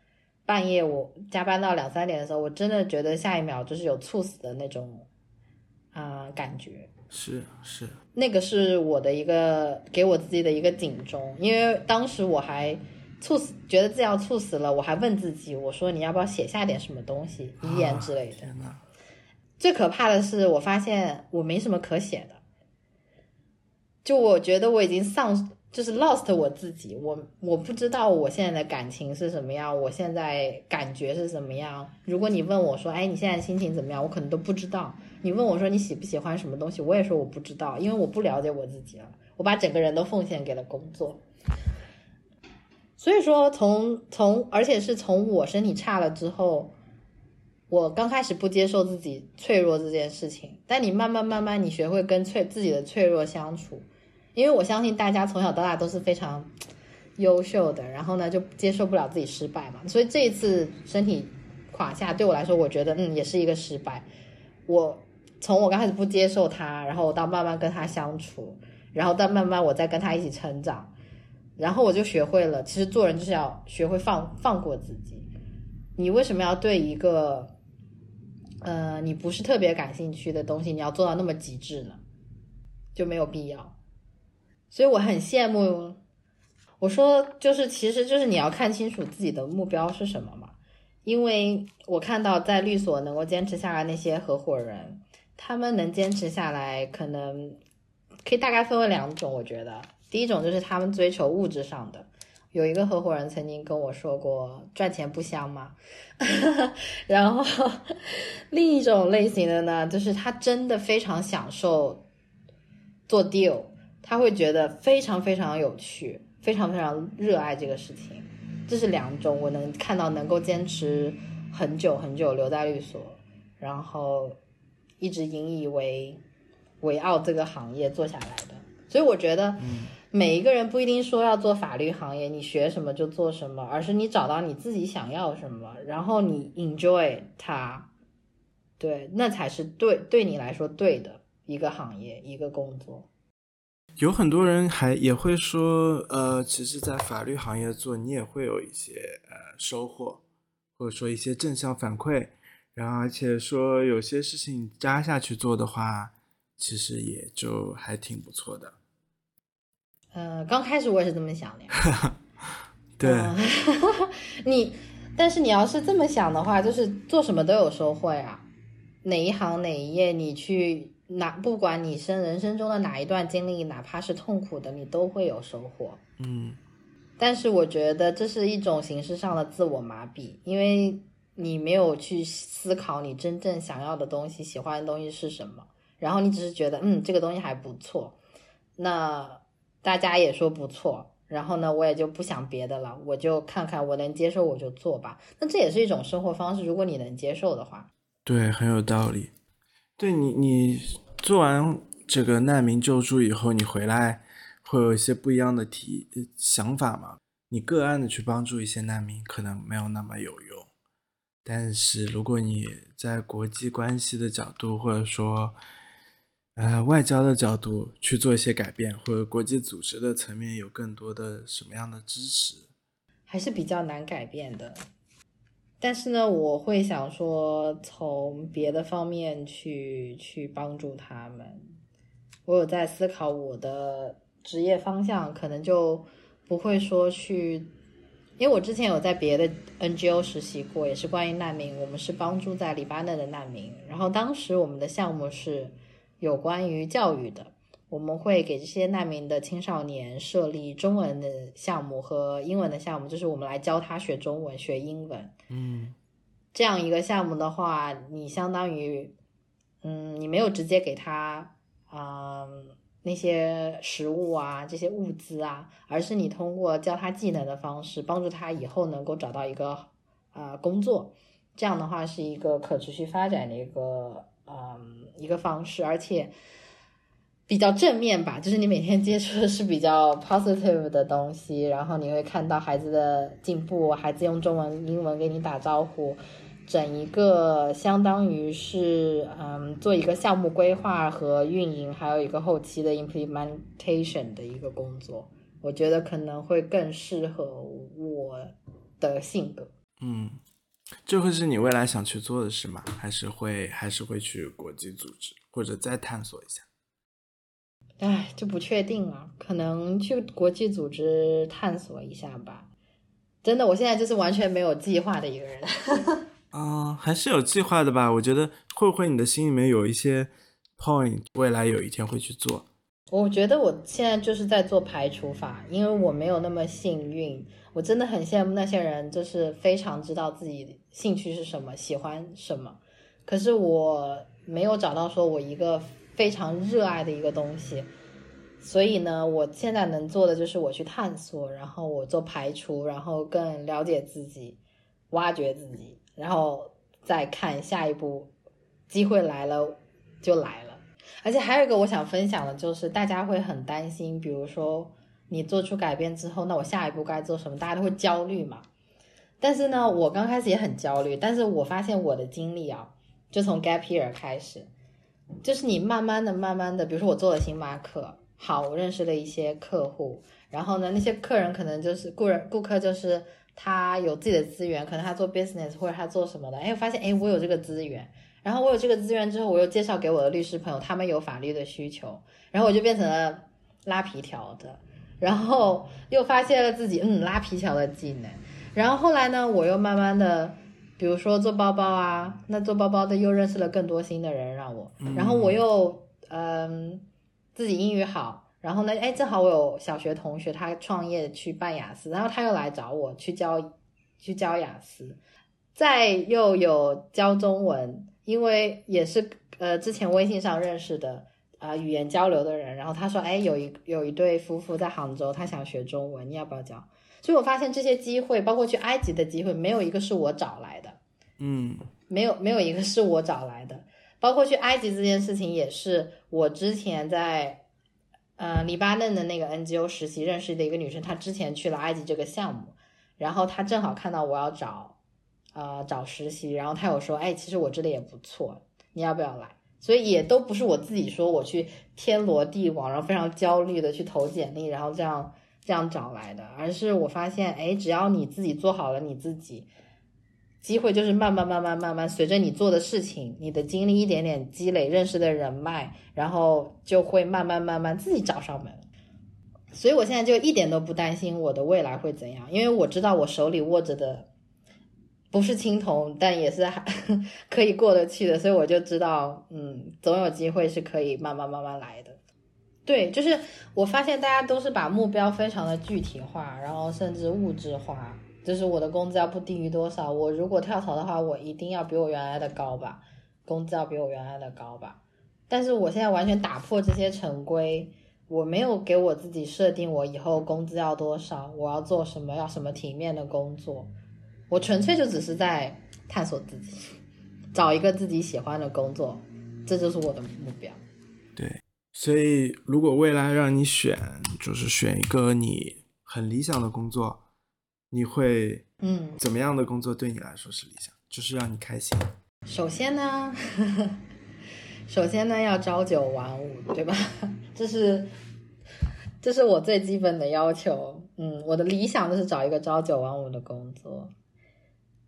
Speaker 1: 半夜我加班到两三点的时候，我真的觉得下一秒就是有猝死的那种啊、感觉。
Speaker 2: 是是，
Speaker 1: 那个是我的一个给我自己的一个警钟，因为当时我还猝死，觉得自己要猝死了，我还问自己，我说你要不要写下点什么东西，遗言之类的。最可怕的是，我发现我没什么可写的，就我觉得我已经丧，就是 lost 我自己，我我不知道我现在的感情是什么样，我现在感觉是什么样。如果你问我说，哎，你现在心情怎么样，我可能都不知道。你问我说你喜不喜欢什么东西，我也说我不知道，因为我不了解我自己了。我把整个人都奉献给了工作，所以说从从，而且是从我身体差了之后，我刚开始不接受自己脆弱这件事情，但你慢慢慢慢，你学会跟脆自己的脆弱相处，因为我相信大家从小到大都是非常优秀的，然后呢就接受不了自己失败嘛，所以这一次身体垮下对我来说，我觉得嗯也是一个失败。我从我刚开始不接受他，然后到慢慢跟他相处，然后到慢慢我再跟他一起成长，然后我就学会了，其实做人就是要学会放放过自己。你为什么要对一个呃你不是特别感兴趣的东西，你要做到那么极致呢？就没有必要。所以我很羡慕。我说，就是其实就是你要看清楚自己的目标是什么嘛。因为我看到在律所能够坚持下来那些合伙人，他们能坚持下来，可能可以大概分为两种。我觉得，第一种就是他们追求物质上的。有一个合伙人曾经跟我说过：“赚钱不香吗？” 然后另一种类型的呢，就是他真的非常享受做 deal，他会觉得非常非常有趣，非常非常热爱这个事情。这是两种我能看到能够坚持很久很久留在律所，然后一直引以为为傲这个行业做下来的。所以我觉得，每一个人不一定说要做法律行业，你学什么就做什么，而是你找到你自己想要什么，然后你 enjoy 它，对，那才是对对你来说对的一个行业一个工作。
Speaker 2: 有很多人还也会说，呃，其实，在法律行业做，你也会有一些呃收获，或者说一些正向反馈，然后而且说有些事情扎下去做的话，其实也就还挺不错的。
Speaker 1: 呃，刚开始我也是这么想的。
Speaker 2: 对，
Speaker 1: 你，但是你要是这么想的话，就是做什么都有收获啊，哪一行哪一页你去。哪不管你生人生中的哪一段经历，哪怕是痛苦的，你都会有收获。
Speaker 2: 嗯，
Speaker 1: 但是我觉得这是一种形式上的自我麻痹，因为你没有去思考你真正想要的东西、喜欢的东西是什么，然后你只是觉得嗯这个东西还不错，那大家也说不错，然后呢我也就不想别的了，我就看看我能接受我就做吧。那这也是一种生活方式，如果你能接受的话，
Speaker 2: 对，很有道理。对你，你做完这个难民救助以后，你回来会有一些不一样的提想法吗？你个案的去帮助一些难民，可能没有那么有用。但是如果你在国际关系的角度，或者说呃外交的角度去做一些改变，或者国际组织的层面有更多的什么样的支持，
Speaker 1: 还是比较难改变的。但是呢，我会想说，从别的方面去去帮助他们。我有在思考我的职业方向，可能就不会说去，因为我之前有在别的 NGO 实习过，也是关于难民，我们是帮助在黎巴嫩的难民。然后当时我们的项目是有关于教育的。我们会给这些难民的青少年设立中文的项目和英文的项目，就是我们来教他学中文、学英文。
Speaker 2: 嗯，
Speaker 1: 这样一个项目的话，你相当于，嗯，你没有直接给他，嗯，那些食物啊、这些物资啊，而是你通过教他技能的方式，帮助他以后能够找到一个啊工作。这样的话是一个可持续发展的一个，嗯，一个方式，而且。比较正面吧，就是你每天接触的是比较 positive 的东西，然后你会看到孩子的进步，孩子用中文、英文给你打招呼，整一个相当于是嗯，做一个项目规划和运营，还有一个后期的 implementation 的一个工作，我觉得可能会更适合我的性格。
Speaker 2: 嗯，这会是你未来想去做的事吗？还是会还是会去国际组织，或者再探索一下？
Speaker 1: 唉，就不确定了，可能去国际组织探索一下吧。真的，我现在就是完全没有计划的一个人。
Speaker 2: 啊，还是有计划的吧？我觉得会不会你的心里面有一些 point，未来有一天会去做？
Speaker 1: 我觉得我现在就是在做排除法，因为我没有那么幸运。我真的很羡慕那些人，就是非常知道自己兴趣是什么，喜欢什么。可是我没有找到说我一个。非常热爱的一个东西，所以呢，我现在能做的就是我去探索，然后我做排除，然后更了解自己，挖掘自己，然后再看下一步，机会来了就来了。而且还有一个我想分享的就是，大家会很担心，比如说你做出改变之后，那我下一步该做什么？大家都会焦虑嘛。但是呢，我刚开始也很焦虑，但是我发现我的经历啊，就从 gap year 开始。就是你慢慢的、慢慢的，比如说我做了星巴克，好，我认识了一些客户，然后呢，那些客人可能就是顾人顾客，就是他有自己的资源，可能他做 business 或者他做什么的，哎，我发现哎，我有这个资源，然后我有这个资源之后，我又介绍给我的律师朋友，他们有法律的需求，然后我就变成了拉皮条的，然后又发现了自己嗯拉皮条的技能，然后后来呢，我又慢慢的。比如说做包包啊，那做包包的又认识了更多新的人，让我，然后我又嗯自己英语好，然后呢，哎，正好我有小学同学他创业去办雅思，然后他又来找我去教去教雅思，再又有教中文，因为也是呃之前微信上认识的啊语言交流的人，然后他说哎有一有一对夫妇在杭州，他想学中文，你要不要教？所以我发现这些机会，包括去埃及的机会，没有一个是我找来的，
Speaker 2: 嗯，
Speaker 1: 没有没有一个是我找来的。包括去埃及这件事情，也是我之前在呃黎巴嫩的那个 NGO 实习认识的一个女生，她之前去了埃及这个项目，然后她正好看到我要找呃找实习，然后她有说，哎，其实我这里也不错，你要不要来？所以也都不是我自己说我去天罗地网，然后非常焦虑的去投简历，然后这样这样找来的，而是我发现，哎，只要你自己做好了你自己。机会就是慢慢慢慢慢慢随着你做的事情，你的经历一点点积累，认识的人脉，然后就会慢慢慢慢自己找上门。所以我现在就一点都不担心我的未来会怎样，因为我知道我手里握着的不是青铜，但也是还 可以过得去的，所以我就知道，嗯，总有机会是可以慢慢慢慢来的。对，就是我发现大家都是把目标非常的具体化，然后甚至物质化。就是我的工资要不低于多少？我如果跳槽的话，我一定要比我原来的高吧，工资要比我原来的高吧。但是我现在完全打破这些成规，我没有给我自己设定我以后工资要多少，我要做什么，要什么体面的工作。我纯粹就只是在探索自己，找一个自己喜欢的工作，这就是我的目标。
Speaker 2: 对，所以如果未来让你选，就是选一个你很理想的工作。你会
Speaker 1: 嗯，
Speaker 2: 怎么样的工作对你来说是理想？就是让你开心。
Speaker 1: 首先呢，首先呢要朝九晚五，对吧？这是这是我最基本的要求。嗯，我的理想就是找一个朝九晚五的工作。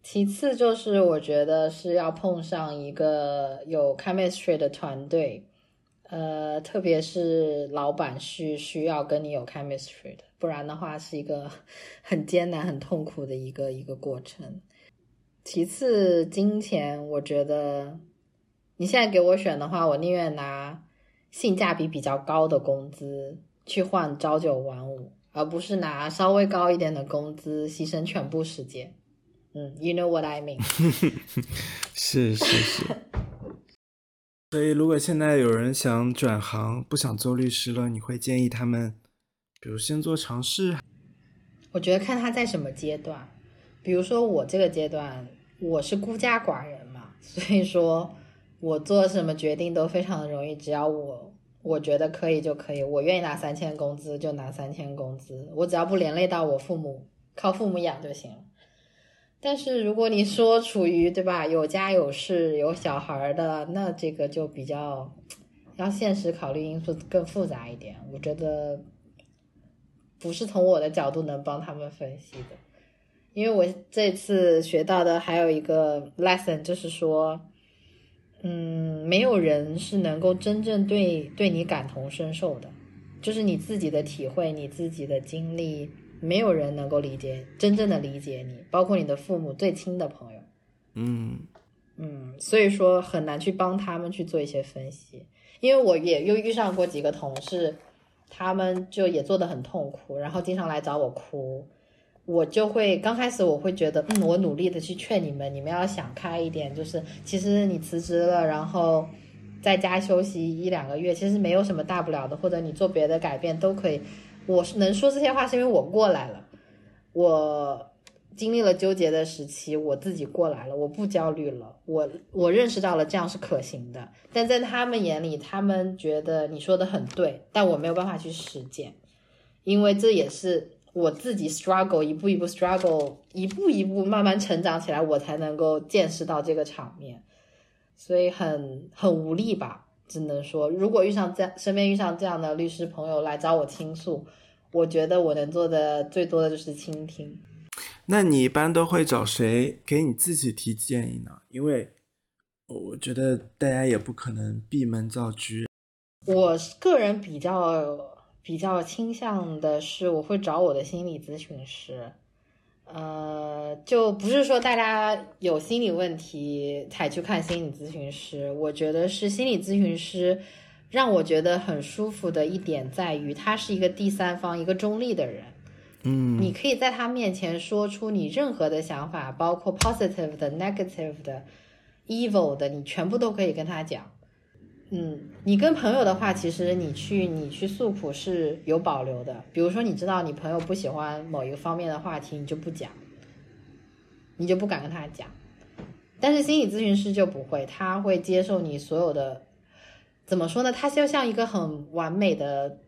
Speaker 1: 其次就是我觉得是要碰上一个有 chemistry 的团队。呃，特别是老板是需要跟你有 chemistry 的，不然的话是一个很艰难、很痛苦的一个一个过程。其次，金钱，我觉得你现在给我选的话，我宁愿拿性价比比较高的工资去换朝九晚五，而不是拿稍微高一点的工资牺牲全部时间。嗯，You know what I mean？
Speaker 2: 是是 是。所以，如果现在有人想转行，不想做律师了，你会建议他们，比如先做尝试？
Speaker 1: 我觉得看他在什么阶段。比如说我这个阶段，我是孤家寡人嘛，所以说我做什么决定都非常的容易，只要我我觉得可以就可以，我愿意拿三千工资就拿三千工资，我只要不连累到我父母，靠父母养就行了。但是如果你说处于对吧有家有室有小孩的，那这个就比较要现实考虑因素更复杂一点。我觉得不是从我的角度能帮他们分析的，因为我这次学到的还有一个 lesson 就是说，嗯，没有人是能够真正对对你感同身受的，就是你自己的体会，你自己的经历。没有人能够理解真正的理解你，包括你的父母最亲的朋友。
Speaker 2: 嗯
Speaker 1: 嗯，所以说很难去帮他们去做一些分析，因为我也又遇上过几个同事，他们就也做的很痛苦，然后经常来找我哭，我就会刚开始我会觉得，嗯，我努力的去劝你们，你们要想开一点，就是其实你辞职了，然后在家休息一两个月，其实没有什么大不了的，或者你做别的改变都可以。我是能说这些话，是因为我过来了，我经历了纠结的时期，我自己过来了，我不焦虑了，我我认识到了这样是可行的。但在他们眼里，他们觉得你说的很对，但我没有办法去实践，因为这也是我自己 struggle 一步一步 struggle 一步一步慢慢成长起来，我才能够见识到这个场面，所以很很无力吧。只能说，如果遇上这样身边遇上这样的律师朋友来找我倾诉，我觉得我能做的最多的就是倾听。
Speaker 2: 那你一般都会找谁给你自己提建议呢？因为我觉得大家也不可能闭门造车。
Speaker 1: 我个人比较比较倾向的是，我会找我的心理咨询师。呃，就不是说大家有心理问题才去看心理咨询师。我觉得是心理咨询师让我觉得很舒服的一点在于，他是一个第三方，一个中立的人。
Speaker 2: 嗯，
Speaker 1: 你可以在他面前说出你任何的想法，包括 positive 的、negative 的、evil 的，你全部都可以跟他讲。嗯，你跟朋友的话，其实你去你去诉苦是有保留的。比如说，你知道你朋友不喜欢某一个方面的话题，你就不讲，你就不敢跟他讲。但是心理咨询师就不会，他会接受你所有的，怎么说呢？他就像一个很完美的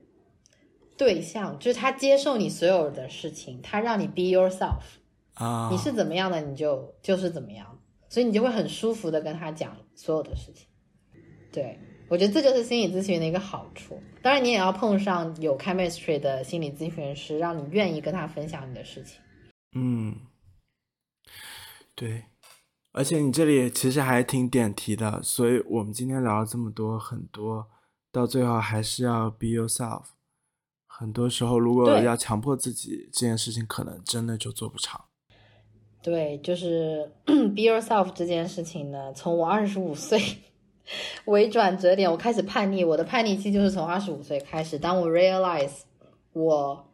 Speaker 1: 对象，就是他接受你所有的事情，他让你 be yourself
Speaker 2: 啊，
Speaker 1: 你是怎么样的，你就就是怎么样，所以你就会很舒服的跟他讲所有的事情。对我觉得这就是心理咨询的一个好处。当然，你也要碰上有 chemistry 的心理咨询师，让你愿意跟他分享你的事情。
Speaker 2: 嗯，对。而且你这里其实还挺点题的，所以我们今天聊了这么多，很多到最后还是要 be yourself。很多时候，如果要强迫自己这件事情，可能真的就做不长。
Speaker 1: 对，就是 be yourself 这件事情呢，从我二十五岁为转折点，我开始叛逆。我的叛逆期就是从二十五岁开始，当我 realize 我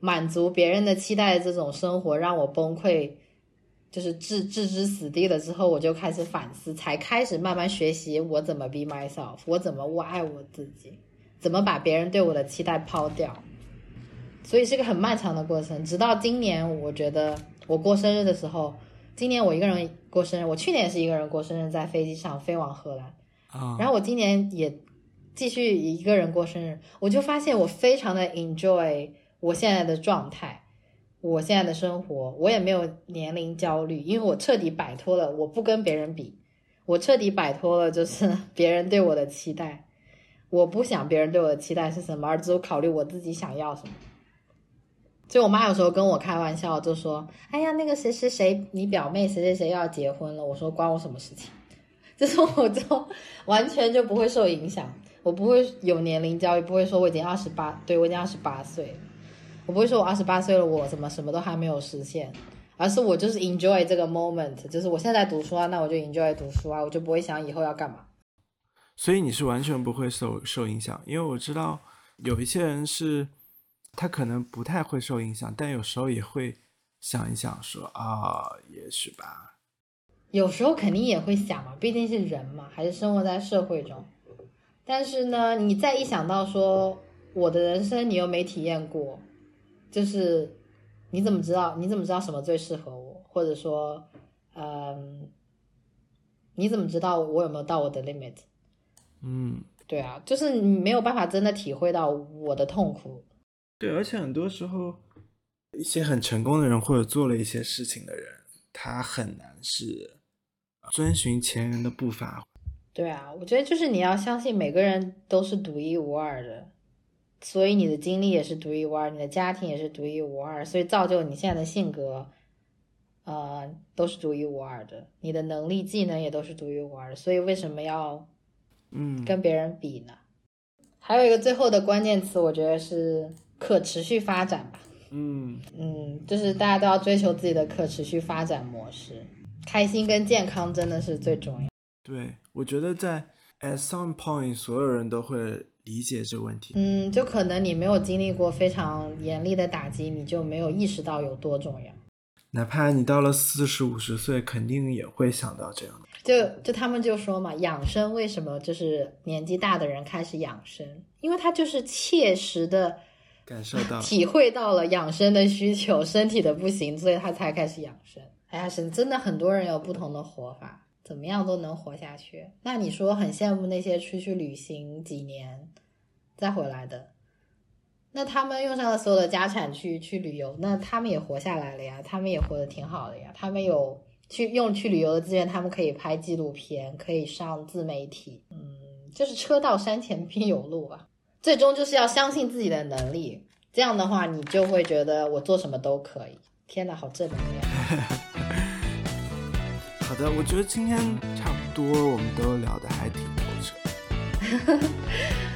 Speaker 1: 满足别人的期待的这种生活让我崩溃。就是置置之死地了之后，我就开始反思，才开始慢慢学习我怎么 be myself，我怎么我爱我自己，怎么把别人对我的期待抛掉。所以是个很漫长的过程，直到今年，我觉得我过生日的时候，今年我一个人过生日，我去年也是一个人过生日，在飞机上飞往荷兰，
Speaker 2: 啊，
Speaker 1: 然后我今年也继续一个人过生日，我就发现我非常的 enjoy 我现在的状态。我现在的生活，我也没有年龄焦虑，因为我彻底摆脱了，我不跟别人比，我彻底摆脱了就是 别人对我的期待，我不想别人对我的期待是什么，而只有考虑我自己想要什么。就我妈有时候跟我开玩笑，就说：“哎呀，那个谁谁谁，你表妹谁谁谁要结婚了。”我说：“关我什么事情？”就是我就完全就不会受影响，我不会有年龄焦虑，不会说我已经二十八，对我已经二十八岁。我不会说我二十八岁了，我怎么什么都还没有实现，而是我就是 enjoy 这个 moment，就是我现在读书啊，那我就 enjoy 读书啊，我就不会想以后要干嘛。
Speaker 2: 所以你是完全不会受受影响，因为我知道有一些人是，他可能不太会受影响，但有时候也会想一想说啊，也许吧。
Speaker 1: 有时候肯定也会想嘛，毕竟是人嘛，还是生活在社会中。但是呢，你再一想到说我的人生你又没体验过。就是你怎么知道？你怎么知道什么最适合我？或者说，嗯，你怎么知道我有没有到我的 limit？
Speaker 2: 嗯，
Speaker 1: 对啊，就是你没有办法真的体会到我的痛苦。
Speaker 2: 对，而且很多时候，一些很成功的人或者做了一些事情的人，他很难是遵循前人的步伐。
Speaker 1: 对啊，我觉得就是你要相信每个人都是独一无二的。所以你的经历也是独一无二，你的家庭也是独一无二，所以造就你现在的性格，呃，都是独一无二的。你的能力、技能也都是独一无二的。所以为什么要，
Speaker 2: 嗯，
Speaker 1: 跟别人比呢？还有一个最后的关键词，我觉得是可持续发展吧。
Speaker 2: 嗯
Speaker 1: 嗯，就是大家都要追求自己的可持续发展模式，开心跟健康真的是最重要。
Speaker 2: 对，我觉得在 at some point，所有人都会。理解这个问题，
Speaker 1: 嗯，就可能你没有经历过非常严厉的打击，你就没有意识到有多重要。
Speaker 2: 哪怕你到了四十五十岁，肯定也会想到这样。
Speaker 1: 就就他们就说嘛，养生为什么就是年纪大的人开始养生？因为他就是切实的
Speaker 2: 感受到、
Speaker 1: 体会到了养生的需求，身体的不行，所以他才开始养生。哎呀，是真的，很多人有不同的活法。怎么样都能活下去。那你说很羡慕那些出去旅行几年再回来的，那他们用上了所有的家产去去旅游，那他们也活下来了呀，他们也活得挺好的呀。他们有去用去旅游的资源，他们可以拍纪录片，可以上自媒体。嗯，就是车到山前必有路吧。最终就是要相信自己的能力，这样的话你就会觉得我做什么都可以。天哪，好正能量。
Speaker 2: 我觉得今天差不多，我们都聊的还挺透彻。